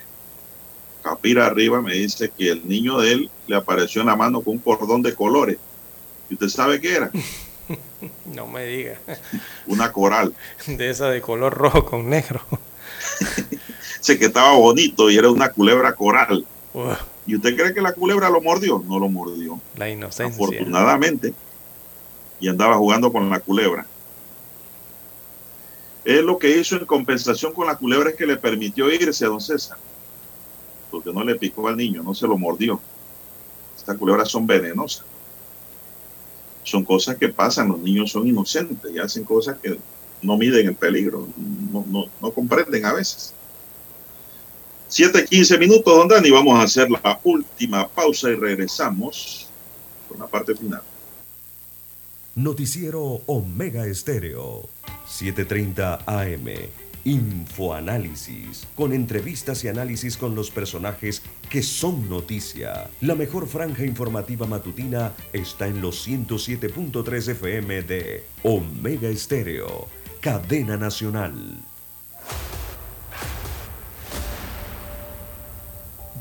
Capira arriba, me dice que el niño de él le apareció en la mano con un cordón de colores. ¿Y usted sabe qué era? (laughs) No me diga. Una coral. De esa de color rojo con negro. (laughs) Sé que estaba bonito y era una culebra coral. Uf, ¿Y usted cree que la culebra lo mordió? No lo mordió. la inocencia. afortunadamente, y andaba jugando con la culebra. Él lo que hizo en compensación con la culebra es que le permitió irse a don César, porque no le picó al niño, no se lo mordió. Estas culebras son venenosas. Son cosas que pasan, los niños son inocentes y hacen cosas que no miden el peligro, no, no, no comprenden a veces. 7:15 minutos, don Dani, vamos a hacer la última pausa y regresamos con la parte final. Noticiero Omega Estéreo. 7:30 AM. Infoanálisis, con entrevistas y análisis con los personajes que son noticia. La mejor franja informativa matutina está en los 107.3 FM de Omega Estéreo, cadena nacional.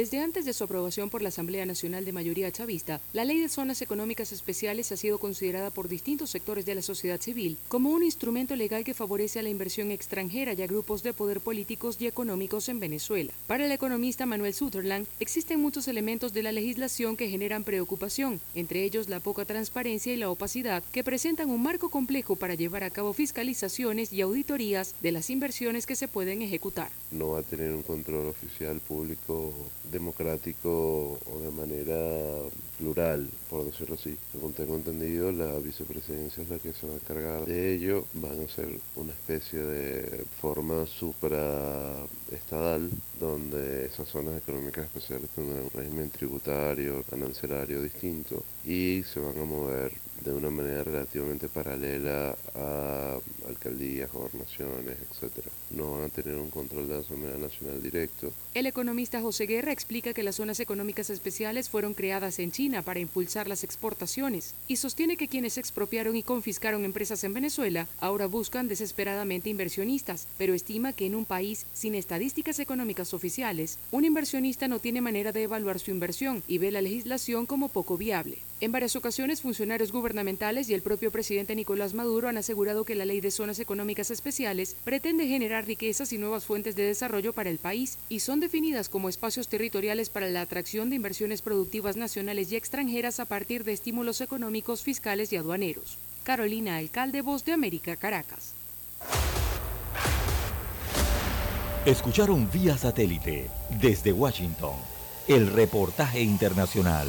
Desde antes de su aprobación por la Asamblea Nacional de Mayoría Chavista, la Ley de Zonas Económicas Especiales ha sido considerada por distintos sectores de la sociedad civil como un instrumento legal que favorece a la inversión extranjera y a grupos de poder políticos y económicos en Venezuela. Para el economista Manuel Sutherland, existen muchos elementos de la legislación que generan preocupación, entre ellos la poca transparencia y la opacidad, que presentan un marco complejo para llevar a cabo fiscalizaciones y auditorías de las inversiones que se pueden ejecutar. No va a tener un control oficial público democrático o de manera plural, por decirlo así. Según tengo entendido, la vicepresidencia es la que se va a encargar de ello. Van a ser una especie de forma supraestadal, donde esas zonas económicas especiales tendrán un régimen tributario, financiero distinto y se van a mover de una manera relativamente paralela a alcaldías, gobernaciones, etc. No van a tener un control de la Asamblea Nacional directo. El economista José Guerra explica que las zonas económicas especiales fueron creadas en China para impulsar las exportaciones y sostiene que quienes expropiaron y confiscaron empresas en Venezuela ahora buscan desesperadamente inversionistas, pero estima que en un país sin estadísticas económicas oficiales, un inversionista no tiene manera de evaluar su inversión y ve la legislación como poco viable. En varias ocasiones, funcionarios gubernamentales y el propio presidente Nicolás Maduro han asegurado que la ley de zonas económicas especiales pretende generar riquezas y nuevas fuentes de desarrollo para el país y son definidas como espacios territoriales para la atracción de inversiones productivas nacionales y extranjeras a partir de estímulos económicos, fiscales y aduaneros. Carolina Alcalde, Voz de América, Caracas. Escucharon vía satélite desde Washington el reportaje internacional.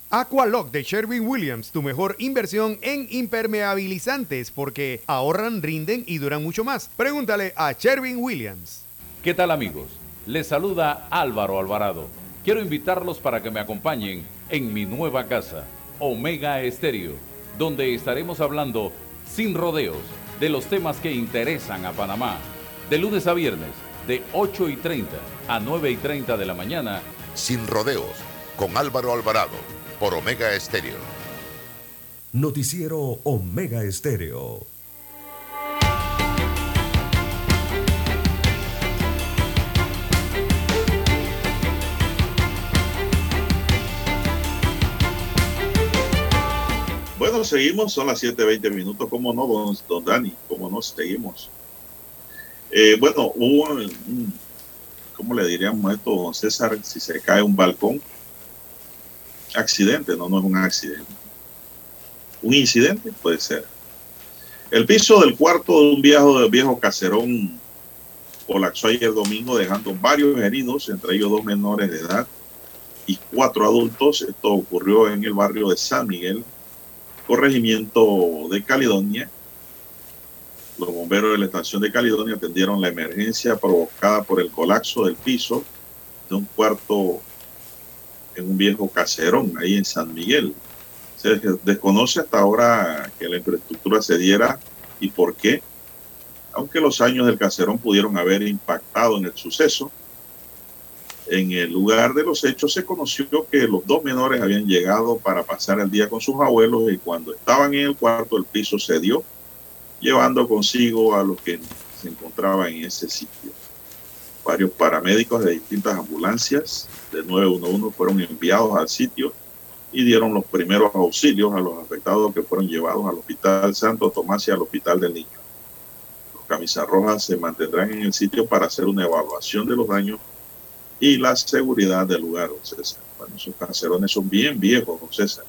Aqualock de Sherwin Williams, tu mejor inversión en impermeabilizantes porque ahorran, rinden y duran mucho más. Pregúntale a Sherwin Williams. ¿Qué tal amigos? Les saluda Álvaro Alvarado. Quiero invitarlos para que me acompañen en mi nueva casa, Omega Estéreo, donde estaremos hablando sin rodeos de los temas que interesan a Panamá. De lunes a viernes, de 8 y 30 a 9 y 30 de la mañana. Sin rodeos, con Álvaro Alvarado, por Omega Estéreo. Noticiero Omega Estéreo. Bueno, seguimos, son las 7.20 minutos, ¿cómo no, don, don Dani? ¿Cómo no seguimos? Eh, bueno, hubo, un, ¿cómo le diríamos esto, don César? Si se cae un balcón, accidente, no, no es un accidente. Un incidente puede ser. El piso del cuarto de un viejo, caserón colapsó ayer domingo dejando varios heridos, entre ellos dos menores de edad y cuatro adultos. Esto ocurrió en el barrio de San Miguel, corregimiento de Caledonia. Los bomberos de la estación de Caledonia atendieron la emergencia provocada por el colapso del piso de un cuarto en un viejo caserón ahí en San Miguel. Se desconoce hasta ahora que la infraestructura se diera y por qué. aunque los años del caserón pudieron haber impactado en el suceso. En el lugar de los hechos se conoció que los dos menores habían llegado para pasar el día con sus abuelos y cuando estaban en el cuarto el piso cedió, llevando consigo a los que se encontraban en ese sitio. Varios paramédicos de distintas ambulancias de 911 fueron enviados al sitio y dieron los primeros auxilios a los afectados que fueron llevados al Hospital Santo Tomás y al Hospital del Niño. Los camisas rojas se mantendrán en el sitio para hacer una evaluación de los daños y la seguridad del lugar, don César. Bueno, esos caserones son bien viejos, don César.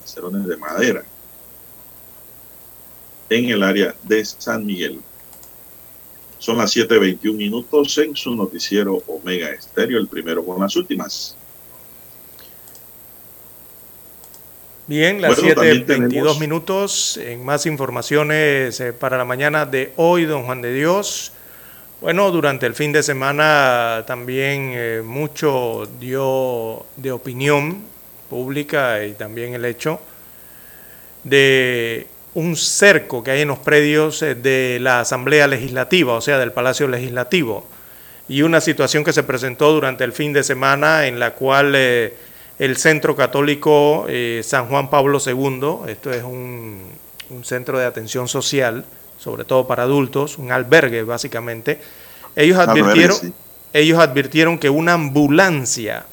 Caserones de madera en el área de San Miguel. Son las 7.21 minutos en su noticiero Omega Estéreo, el primero con las últimas. Bien, las Bueno, también 7.22 tenemos- minutos. En más informaciones eh, para la mañana de hoy, don Juan de Dios. Bueno, durante el fin de semana también eh, mucho dio de opinión pública y también el hecho de un cerco que hay en los predios eh, de la Asamblea Legislativa, o sea, del Palacio Legislativo, y una situación que se presentó durante el fin de semana en la cual eh, el Centro Católico eh, San Juan Pablo II, esto es un, un centro de atención social, sobre todo para adultos, un albergue básicamente, ellos advirtieron, sí. ellos advirtieron que una ambulancia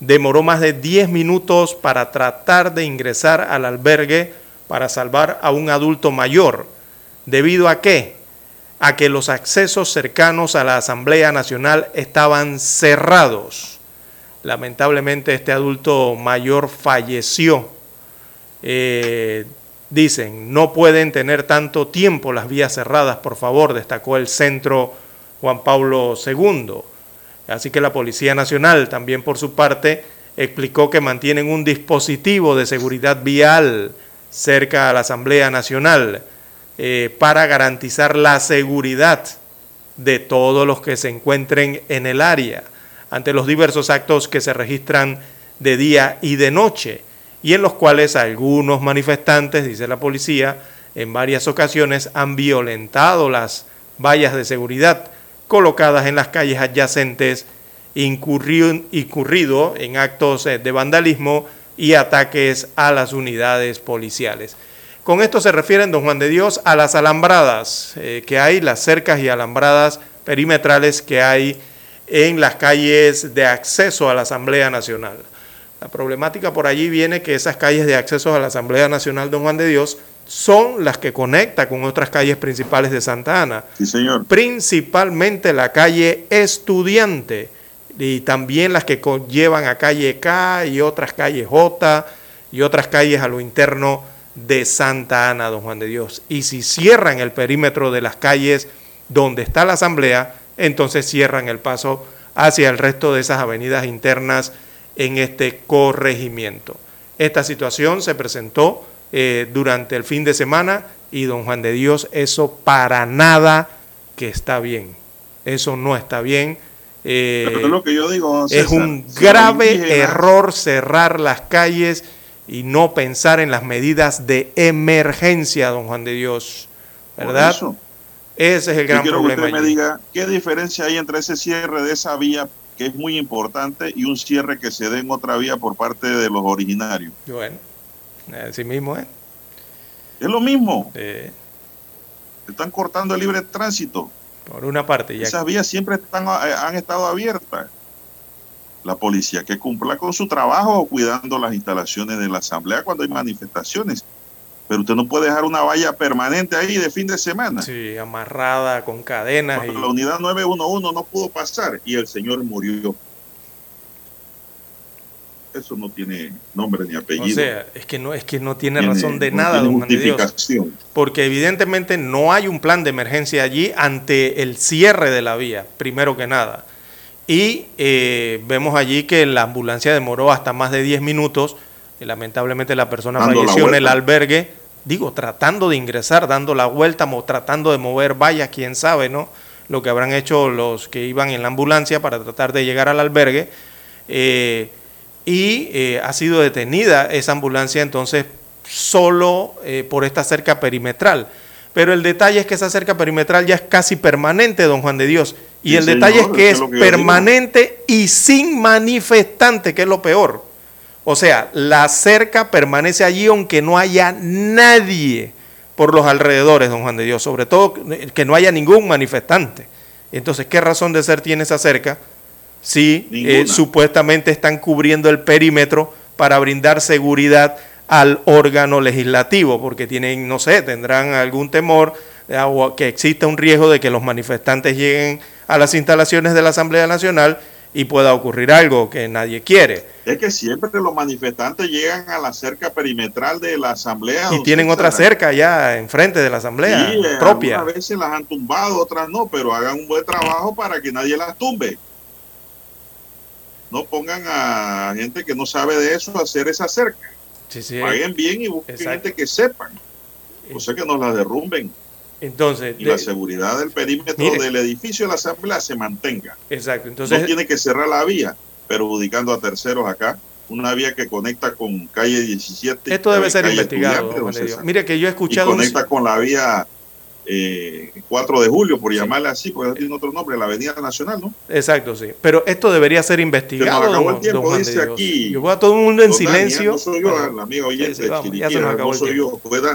demoró más de 10 minutos para tratar de ingresar al albergue para salvar a un adulto mayor. ¿Debido a qué? A que los accesos cercanos a la Asamblea Nacional estaban cerrados. Lamentablemente este adulto mayor falleció. Eh, dicen, no pueden tener tanto tiempo las vías cerradas, por favor, destacó el centro Juan Pablo II. Así que la Policía Nacional también por su parte explicó que mantienen un dispositivo de seguridad vial cerca a la Asamblea Nacional eh, para garantizar la seguridad de todos los que se encuentren en el área ante los diversos actos que se registran de día y de noche y en los cuales algunos manifestantes, dice la policía, en varias ocasiones han violentado las vallas de seguridad colocadas en las calles adyacentes, incurrido, en actos eh, de vandalismo y ataques a las unidades policiales. Con esto se refieren, don Juan de Dios, a las alambradas eh, que hay, las cercas y alambradas perimetrales que hay en las calles de acceso a la Asamblea Nacional. La problemática por allí viene que esas calles de acceso a la Asamblea Nacional, don Juan de Dios, son las que conecta con otras calles principales de Santa Ana. Sí, señor. Principalmente la calle Estudiante y también las que llevan a calle K y otras calles J y otras calles a lo interno de Santa Ana, don Juan de Dios. Y si cierran el perímetro de las calles donde está la asamblea, entonces cierran el paso hacia el resto de esas avenidas internas en este corregimiento. Esta situación se presentó eh, durante el fin de semana y don Juan de Dios, eso para nada que está bien. Eso no está bien. Eh, Pero es lo que yo digo, es un grave error cerrar las calles y no pensar en las medidas de emergencia, don Juan de Dios. ¿Verdad? eso. Ese es el Yo gran quiero que problema. usted me diga qué diferencia hay entre ese cierre de esa vía, que es muy importante, y un cierre que se dé en otra vía por parte de los originarios. Bueno, así mismo es. Es lo mismo. Eh, Están cortando el libre tránsito. Por una parte, ya Esas vías siempre están, eh, han estado abiertas. La policía que cumpla con su trabajo cuidando las instalaciones de la asamblea cuando hay manifestaciones. Pero usted no puede dejar una valla permanente ahí de fin de semana. sí, amarrada con cadenas. Y, la unidad 911 no pudo pasar y el señor murió. Eso no tiene nombre ni apellido. o sea, es que no, es que no tiene Tiene- razón de no nada, don Juan de Dios. Porque evidentemente no hay un plan de emergencia allí ante el cierre de la vía, primero que nada. Y eh, vemos allí que la ambulancia demoró hasta más de 10 minutos. Y lamentablemente la persona Dando la falleció en el albergue, digo, tratando de ingresar, dando la vuelta, mo- tratando de mover vallas, quién sabe, ¿no? Lo que habrán hecho los que iban en la ambulancia para tratar de llegar al albergue. Eh, y eh, ha sido detenida esa ambulancia entonces solo eh, por esta cerca perimetral. Pero el detalle es que esa cerca perimetral ya es casi permanente, don Juan de Dios. Y Sí, el señor, detalle es que es que permanente y sin manifestante, que es lo peor. O sea, la cerca permanece allí aunque no haya nadie por los alrededores, don Juan de Dios. Sobre todo que no haya ningún manifestante. Entonces, ¿qué razón de ser tiene esa cerca si eh, supuestamente están cubriendo el perímetro para brindar seguridad al órgano legislativo? Porque tienen, no sé, tendrán algún temor eh, o que exista un riesgo de que los manifestantes lleguen a las instalaciones de la Asamblea Nacional y pueda ocurrir algo que nadie quiere. Es que siempre los manifestantes llegan a la cerca perimetral de la asamblea. Y tienen César. otra cerca ya enfrente de la Asamblea Sí, eh, propia. Algunas veces las han tumbado, otras no, pero hagan un buen trabajo para que nadie las tumbe. No pongan a gente que no sabe de eso a hacer esa cerca. Sí, sí. Paguen bien y busquen Exacto. gente que sepan. O sea que no la derrumben. Entonces, Y de- la seguridad del perímetro Mire. del edificio de la asamblea se mantenga. exacto. Entonces, no tiene que cerrar la vía, perjudicando a terceros acá. Una vía que conecta con calle 17. esto debe ser investigado. Mire que yo he y escuchado un- conecta con la vía eh, 4 de julio, por llamarle así, porque tiene otro nombre, la Avenida Nacional, ¿no? Exacto, sí. Pero esto debería ser Se investigado. nos acabó el tiempo, dice Dios. aquí. Yo voy a todo el mundo en Dani, ¿eh? silencio. No soy yo, Bueno, la amiga oyente sí, sí, vamos, ya se nos acabó no el soy tiempo. yo, Dani.